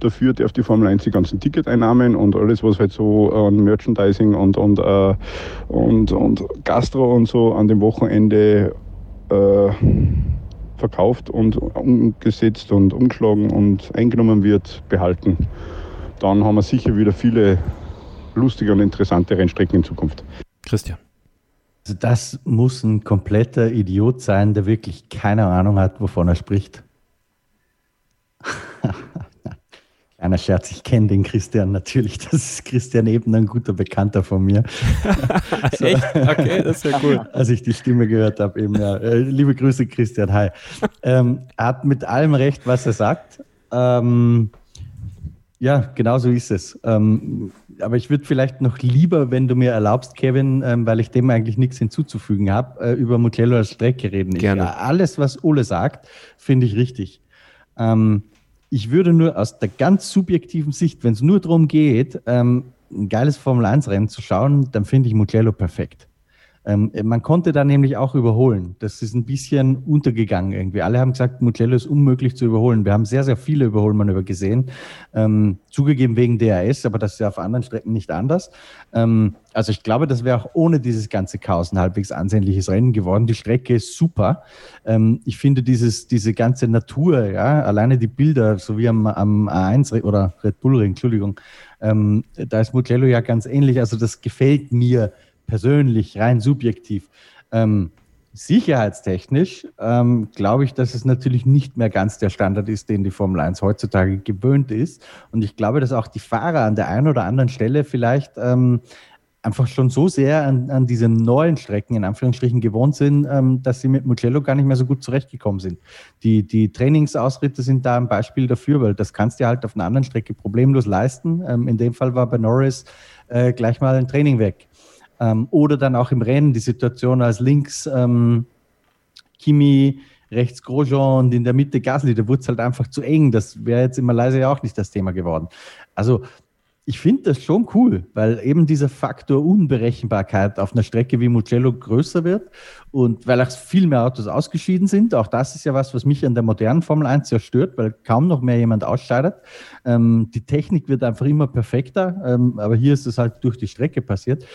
Dafür darf die Formel 1 die ganzen Ticketeinnahmen und alles, was halt so an Merchandising und, und, äh, und, und Gastro und so an dem Wochenende äh, verkauft und umgesetzt und umgeschlagen und eingenommen wird, behalten. Dann haben wir sicher wieder viele lustige und interessante Rennstrecken in Zukunft. Christian. Also das muss ein kompletter Idiot sein, der wirklich keine Ahnung hat, wovon er spricht. Kleiner Scherz, ich kenne den Christian natürlich. Das ist Christian Ebner, ein guter Bekannter von mir. so. Echt? Okay, das ist ja cool. Als ich die Stimme gehört habe, eben, ja. Äh, liebe Grüße, Christian, hi. Ähm, er hat mit allem recht, was er sagt. Ähm, ja, genau so ist es. Ähm, aber ich würde vielleicht noch lieber, wenn du mir erlaubst, Kevin, ähm, weil ich dem eigentlich nichts hinzuzufügen habe, äh, über Mugello als Strecke reden. Gerne. Ich, alles, was Ole sagt, finde ich richtig. Ähm, ich würde nur aus der ganz subjektiven Sicht, wenn es nur darum geht, ähm, ein geiles Formel-1-Rennen zu schauen, dann finde ich Mugello perfekt. Ähm, man konnte da nämlich auch überholen. Das ist ein bisschen untergegangen irgendwie. Alle haben gesagt, Mugello ist unmöglich zu überholen. Wir haben sehr, sehr viele Überholmanöver gesehen. Ähm, zugegeben wegen DRS, aber das ist ja auf anderen Strecken nicht anders. Ähm, also ich glaube, das wäre auch ohne dieses ganze Chaos ein halbwegs ansehnliches Rennen geworden. Die Strecke ist super. Ähm, ich finde dieses, diese ganze Natur, ja, alleine die Bilder, so wie am, am A1 oder Red Bull Ring, Entschuldigung, ähm, da ist Mugello ja ganz ähnlich. Also das gefällt mir persönlich, rein subjektiv. Ähm, sicherheitstechnisch ähm, glaube ich, dass es natürlich nicht mehr ganz der Standard ist, den die Formel 1 heutzutage gewöhnt ist. Und ich glaube, dass auch die Fahrer an der einen oder anderen Stelle vielleicht ähm, einfach schon so sehr an, an diese neuen Strecken in Anführungsstrichen gewohnt sind, ähm, dass sie mit Mugello gar nicht mehr so gut zurechtgekommen sind. Die, die Trainingsausritte sind da ein Beispiel dafür, weil das kannst du halt auf einer anderen Strecke problemlos leisten. Ähm, in dem Fall war bei Norris äh, gleich mal ein Training weg. Ähm, oder dann auch im Rennen die Situation als links ähm, Kimi, rechts Grosjean und in der Mitte Gasly, da wurde es halt einfach zu eng. Das wäre jetzt in Malaysia ja auch nicht das Thema geworden. Also ich finde das schon cool, weil eben dieser Faktor Unberechenbarkeit auf einer Strecke wie Mugello größer wird und weil auch viel mehr Autos ausgeschieden sind. Auch das ist ja was, was mich an der modernen Formel 1 sehr stört, weil kaum noch mehr jemand ausscheidet. Ähm, die Technik wird einfach immer perfekter, ähm, aber hier ist es halt durch die Strecke passiert.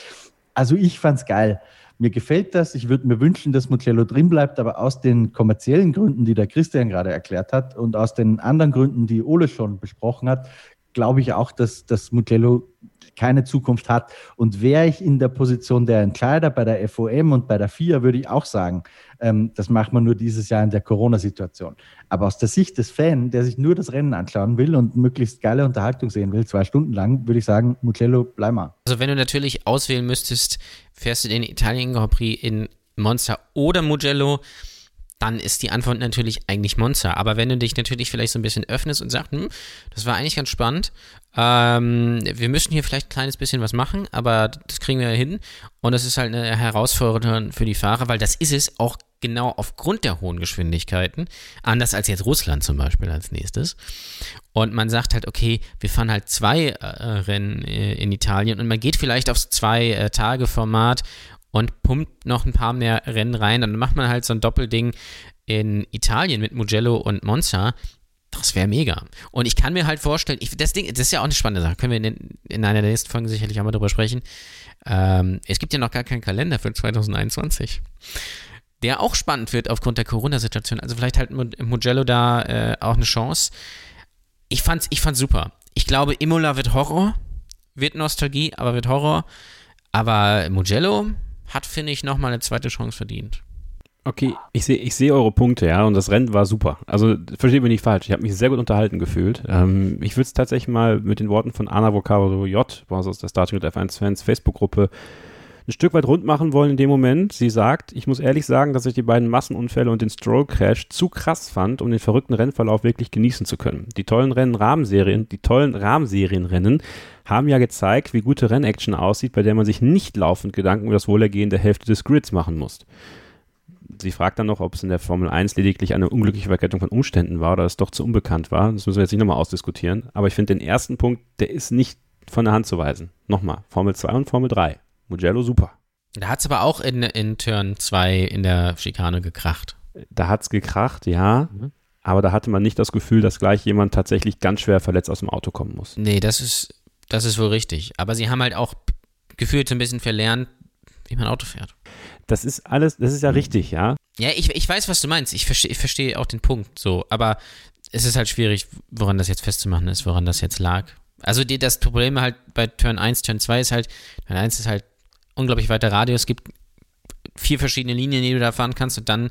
Also ich fand es geil. Mir gefällt das. Ich würde mir wünschen, dass Mugello drin bleibt, aber aus den kommerziellen Gründen, die der Christian gerade erklärt hat und aus den anderen Gründen, die Ole schon besprochen hat, glaube ich auch, dass, dass Mugello keine Zukunft hat. Und wäre ich in der Position der Entscheider bei der FOM und bei der FIA, würde ich auch sagen, ähm, das macht man nur dieses Jahr in der Corona-Situation. Aber aus der Sicht des Fans, der sich nur das Rennen anschauen will und möglichst geile Unterhaltung sehen will, zwei Stunden lang, würde ich sagen, Mugello, bleib mal. Also wenn du natürlich auswählen müsstest, fährst du den Italien Grand Prix in Monza oder Mugello, dann ist die Antwort natürlich eigentlich Monza. Aber wenn du dich natürlich vielleicht so ein bisschen öffnest und sagst, hm, das war eigentlich ganz spannend, ähm, wir müssen hier vielleicht ein kleines bisschen was machen, aber das kriegen wir hin. Und das ist halt eine Herausforderung für die Fahrer, weil das ist es auch genau aufgrund der hohen Geschwindigkeiten, anders als jetzt Russland zum Beispiel als nächstes. Und man sagt halt, okay, wir fahren halt zwei äh, Rennen äh, in Italien und man geht vielleicht aufs Zwei-Tage-Format und pumpt noch ein paar mehr Rennen rein. Dann macht man halt so ein Doppelding in Italien mit Mugello und Monza. Das wäre mega. Und ich kann mir halt vorstellen, ich, das Ding, das ist ja auch eine spannende Sache. Können wir in, in einer der nächsten Folgen sicherlich auch mal drüber sprechen. Ähm, es gibt ja noch gar keinen Kalender für 2021. Der auch spannend wird aufgrund der Corona-Situation. Also vielleicht halt Mugello da äh, auch eine Chance. Ich fand's, ich fand's super. Ich glaube, Imola wird Horror, wird Nostalgie, aber wird Horror. Aber Mugello, hat, finde ich, nochmal eine zweite Chance verdient. Okay, ich sehe ich seh eure Punkte, ja, und das Rennen war super. Also versteht mich nicht falsch, ich habe mich sehr gut unterhalten gefühlt. Ähm, ich würde es tatsächlich mal mit den Worten von Anna Vocaro J, aus der Starting with F1 Fans Facebook-Gruppe, ein Stück weit rund machen wollen in dem Moment. Sie sagt, ich muss ehrlich sagen, dass ich die beiden Massenunfälle und den Stroll-Crash zu krass fand, um den verrückten Rennverlauf wirklich genießen zu können. Die tollen Rennen Rahmenserien, die tollen Rahmenserienrennen haben ja gezeigt, wie gute Rennaction aussieht, bei der man sich nicht laufend Gedanken über das Wohlergehen der Hälfte des Grids machen muss. Sie fragt dann noch, ob es in der Formel 1 lediglich eine unglückliche Verkettung von Umständen war oder es doch zu unbekannt war. Das müssen wir jetzt nicht nochmal ausdiskutieren. Aber ich finde den ersten Punkt, der ist nicht von der Hand zu weisen. Nochmal, Formel 2 und Formel 3. Mugello super. Da hat es aber auch in, in Turn 2 in der Schikane gekracht. Da hat es gekracht, ja. Mhm. Aber da hatte man nicht das Gefühl, dass gleich jemand tatsächlich ganz schwer verletzt aus dem Auto kommen muss. Nee, das ist das ist wohl richtig. Aber sie haben halt auch gefühlt so ein bisschen verlernt, wie man Auto fährt. Das ist alles, das ist ja richtig, ja. Ja, ich, ich weiß, was du meinst. Ich verstehe ich versteh auch den Punkt so. Aber es ist halt schwierig, woran das jetzt festzumachen ist, woran das jetzt lag. Also die, das Problem halt bei Turn 1, Turn 2 ist halt, Turn 1 ist halt unglaublich weiter Radius, es gibt vier verschiedene Linien, die du da fahren kannst und dann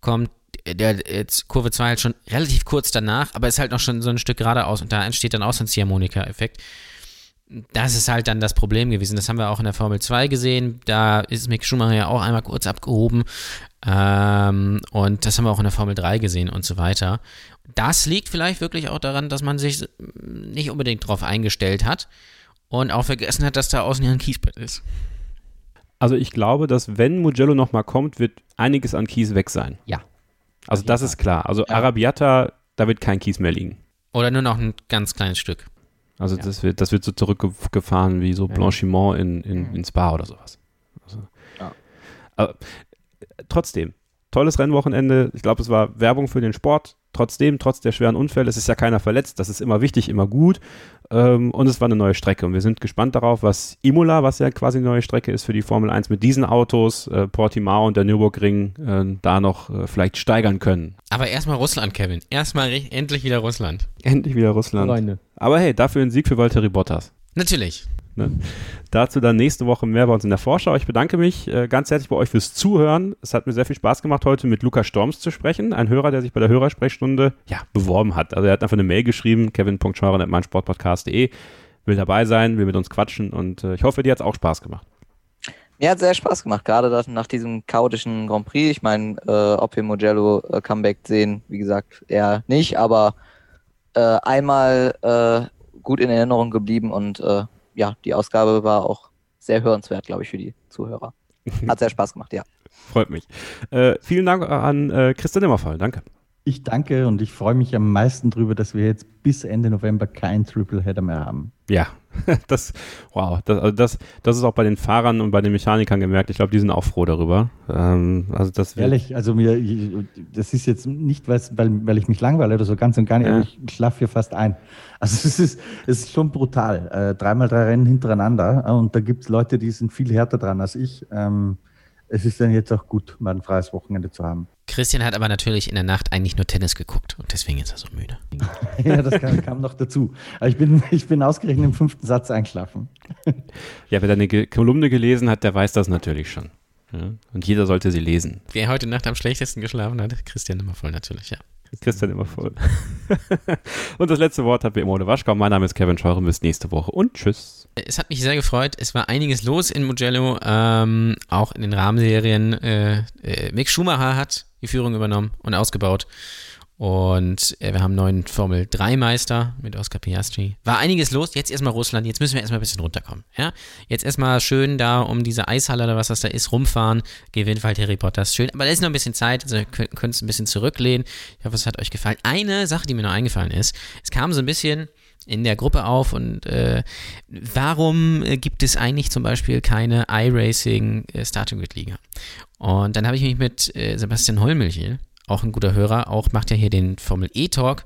kommt der jetzt Kurve 2 halt schon relativ kurz danach, aber ist halt noch schon so ein Stück geradeaus und da entsteht dann auch so ein Ziehharmonika-Effekt das ist halt dann das Problem gewesen. Das haben wir auch in der Formel 2 gesehen. Da ist Mick Schumacher ja auch einmal kurz abgehoben. Ähm, und das haben wir auch in der Formel 3 gesehen und so weiter. Das liegt vielleicht wirklich auch daran, dass man sich nicht unbedingt darauf eingestellt hat und auch vergessen hat, dass da außen ja ein Kiesbett ist. Also ich glaube, dass wenn Mugello nochmal kommt, wird einiges an Kies weg sein. Ja. Also das ist klar. Also ja. Arabiata, da wird kein Kies mehr liegen. Oder nur noch ein ganz kleines Stück. Also das, wird, das wird so zurückgefahren wie so Blanchiment in, in, in Spa oder sowas. Also, aber, trotzdem, tolles Rennwochenende. Ich glaube, es war Werbung für den Sport. Trotzdem, trotz der schweren Unfälle, es ist ja keiner verletzt. Das ist immer wichtig, immer gut. Ähm, und es war eine neue Strecke. Und wir sind gespannt darauf, was Imola, was ja quasi eine neue Strecke ist für die Formel 1, mit diesen Autos, äh, Portimao und der Nürburgring, äh, da noch äh, vielleicht steigern können. Aber erstmal Russland, Kevin. Erstmal endlich wieder Russland. Endlich wieder Russland. Reine. Aber hey, dafür ein Sieg für Valtteri Bottas. Natürlich. Ne? Dazu dann nächste Woche mehr bei uns in der Vorschau. Ich bedanke mich äh, ganz herzlich bei euch fürs Zuhören. Es hat mir sehr viel Spaß gemacht, heute mit Lukas Storms zu sprechen. Ein Hörer, der sich bei der Hörersprechstunde ja, beworben hat. Also er hat einfach eine Mail geschrieben, kevin.scheuren.meinsportpodcast.de, will dabei sein, will mit uns quatschen und äh, ich hoffe, dir hat es auch Spaß gemacht. Mir hat sehr Spaß gemacht, gerade nach diesem chaotischen Grand Prix. Ich meine, äh, ob wir Mugello äh, Comeback sehen, wie gesagt, eher nicht, aber äh, einmal äh, gut in Erinnerung geblieben und äh, ja, die Ausgabe war auch sehr hörenswert, glaube ich, für die Zuhörer. Hat sehr Spaß gemacht, ja. Freut mich. Äh, vielen Dank an äh, Christian Immerfall. Danke. Ich danke und ich freue mich am meisten darüber, dass wir jetzt bis Ende November kein Tripleheader mehr haben. Ja, das, wow, das, also das, das ist auch bei den Fahrern und bei den Mechanikern gemerkt. Ich glaube, die sind auch froh darüber. Ähm, also das Ehrlich, also mir, das ist jetzt nicht, weil, weil ich mich langweile oder so ganz und gar nicht, ja. ich schlafe hier fast ein. Also es ist, es ist schon brutal. Äh, dreimal drei Rennen hintereinander äh, und da gibt es Leute, die sind viel härter dran als ich. Ähm, es ist dann jetzt auch gut, mal ein freies Wochenende zu haben. Christian hat aber natürlich in der Nacht eigentlich nur Tennis geguckt und deswegen ist er so müde. ja, das kam, kam, noch dazu. Aber ich bin, ich bin ausgerechnet im fünften Satz eingeschlafen. ja, wer deine Kolumne gelesen hat, der weiß das natürlich schon. Ja? Und jeder sollte sie lesen. Wer heute Nacht am schlechtesten geschlafen hat, Christian immer voll natürlich, ja. Christian immer voll. und das letzte Wort hat wie immer Ole Waschkau. Mein Name ist Kevin Scheuren. Bis nächste Woche und tschüss. Es hat mich sehr gefreut. Es war einiges los in Mugello, ähm, auch in den Rahmenserien. Äh, äh, Mick Schumacher hat die Führung übernommen und ausgebaut. Und äh, wir haben einen neuen Formel 3 Meister mit Oscar Piastri. War einiges los. Jetzt erstmal Russland. Jetzt müssen wir erstmal ein bisschen runterkommen. Ja? Jetzt erstmal schön da um diese Eishalle oder was das da ist rumfahren. Gewinnt halt Harry Potter. Ist schön. Aber da ist noch ein bisschen Zeit. Also könnt, könnt es ein bisschen zurücklehnen. Ich hoffe, es hat euch gefallen. Eine Sache, die mir noch eingefallen ist. Es kam so ein bisschen in der Gruppe auf und äh, warum gibt es eigentlich zum Beispiel keine iRacing äh, Starting Grid Liga? Und dann habe ich mich mit äh, Sebastian Hollmilch auch ein guter Hörer, auch macht ja hier den Formel E Talk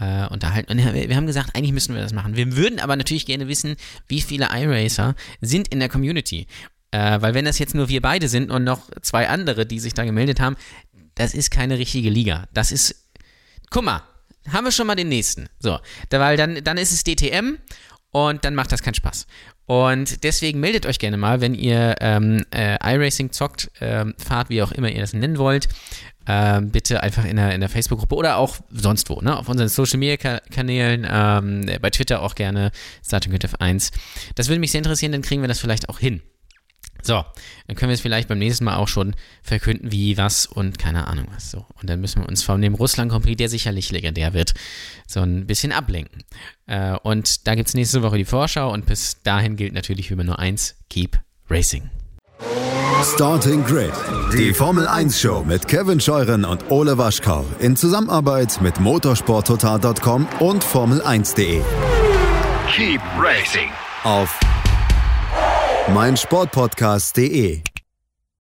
äh, unterhalten. Und wir haben gesagt, eigentlich müssen wir das machen. Wir würden aber natürlich gerne wissen, wie viele iRacer sind in der Community. Äh, weil wenn das jetzt nur wir beide sind und noch zwei andere, die sich da gemeldet haben, das ist keine richtige Liga. Das ist, guck mal, haben wir schon mal den nächsten. So, da, weil dann, dann ist es DTM und dann macht das keinen Spaß. Und deswegen meldet euch gerne mal, wenn ihr ähm, äh, iRacing zockt, ähm, fahrt, wie auch immer ihr das nennen wollt. Ähm, bitte einfach in der, in der Facebook-Gruppe oder auch sonst wo, ne? auf unseren Social-Media-Kanälen, ähm, bei Twitter auch gerne, Starting F1. Das würde mich sehr interessieren, dann kriegen wir das vielleicht auch hin. So, dann können wir es vielleicht beim nächsten Mal auch schon verkünden, wie, was und keine Ahnung was. So. Und dann müssen wir uns von dem Russland Grand Prix, der sicherlich legendär wird, so ein bisschen ablenken. Äh, und da gibt es nächste Woche die Vorschau und bis dahin gilt natürlich wie immer nur eins: Keep Racing. Starting Grid, die Formel 1 Show mit Kevin Scheuren und Ole Waschkau in Zusammenarbeit mit motorsporttotal.com und Formel1.de. Keep Racing Auf meinsportpodcast.de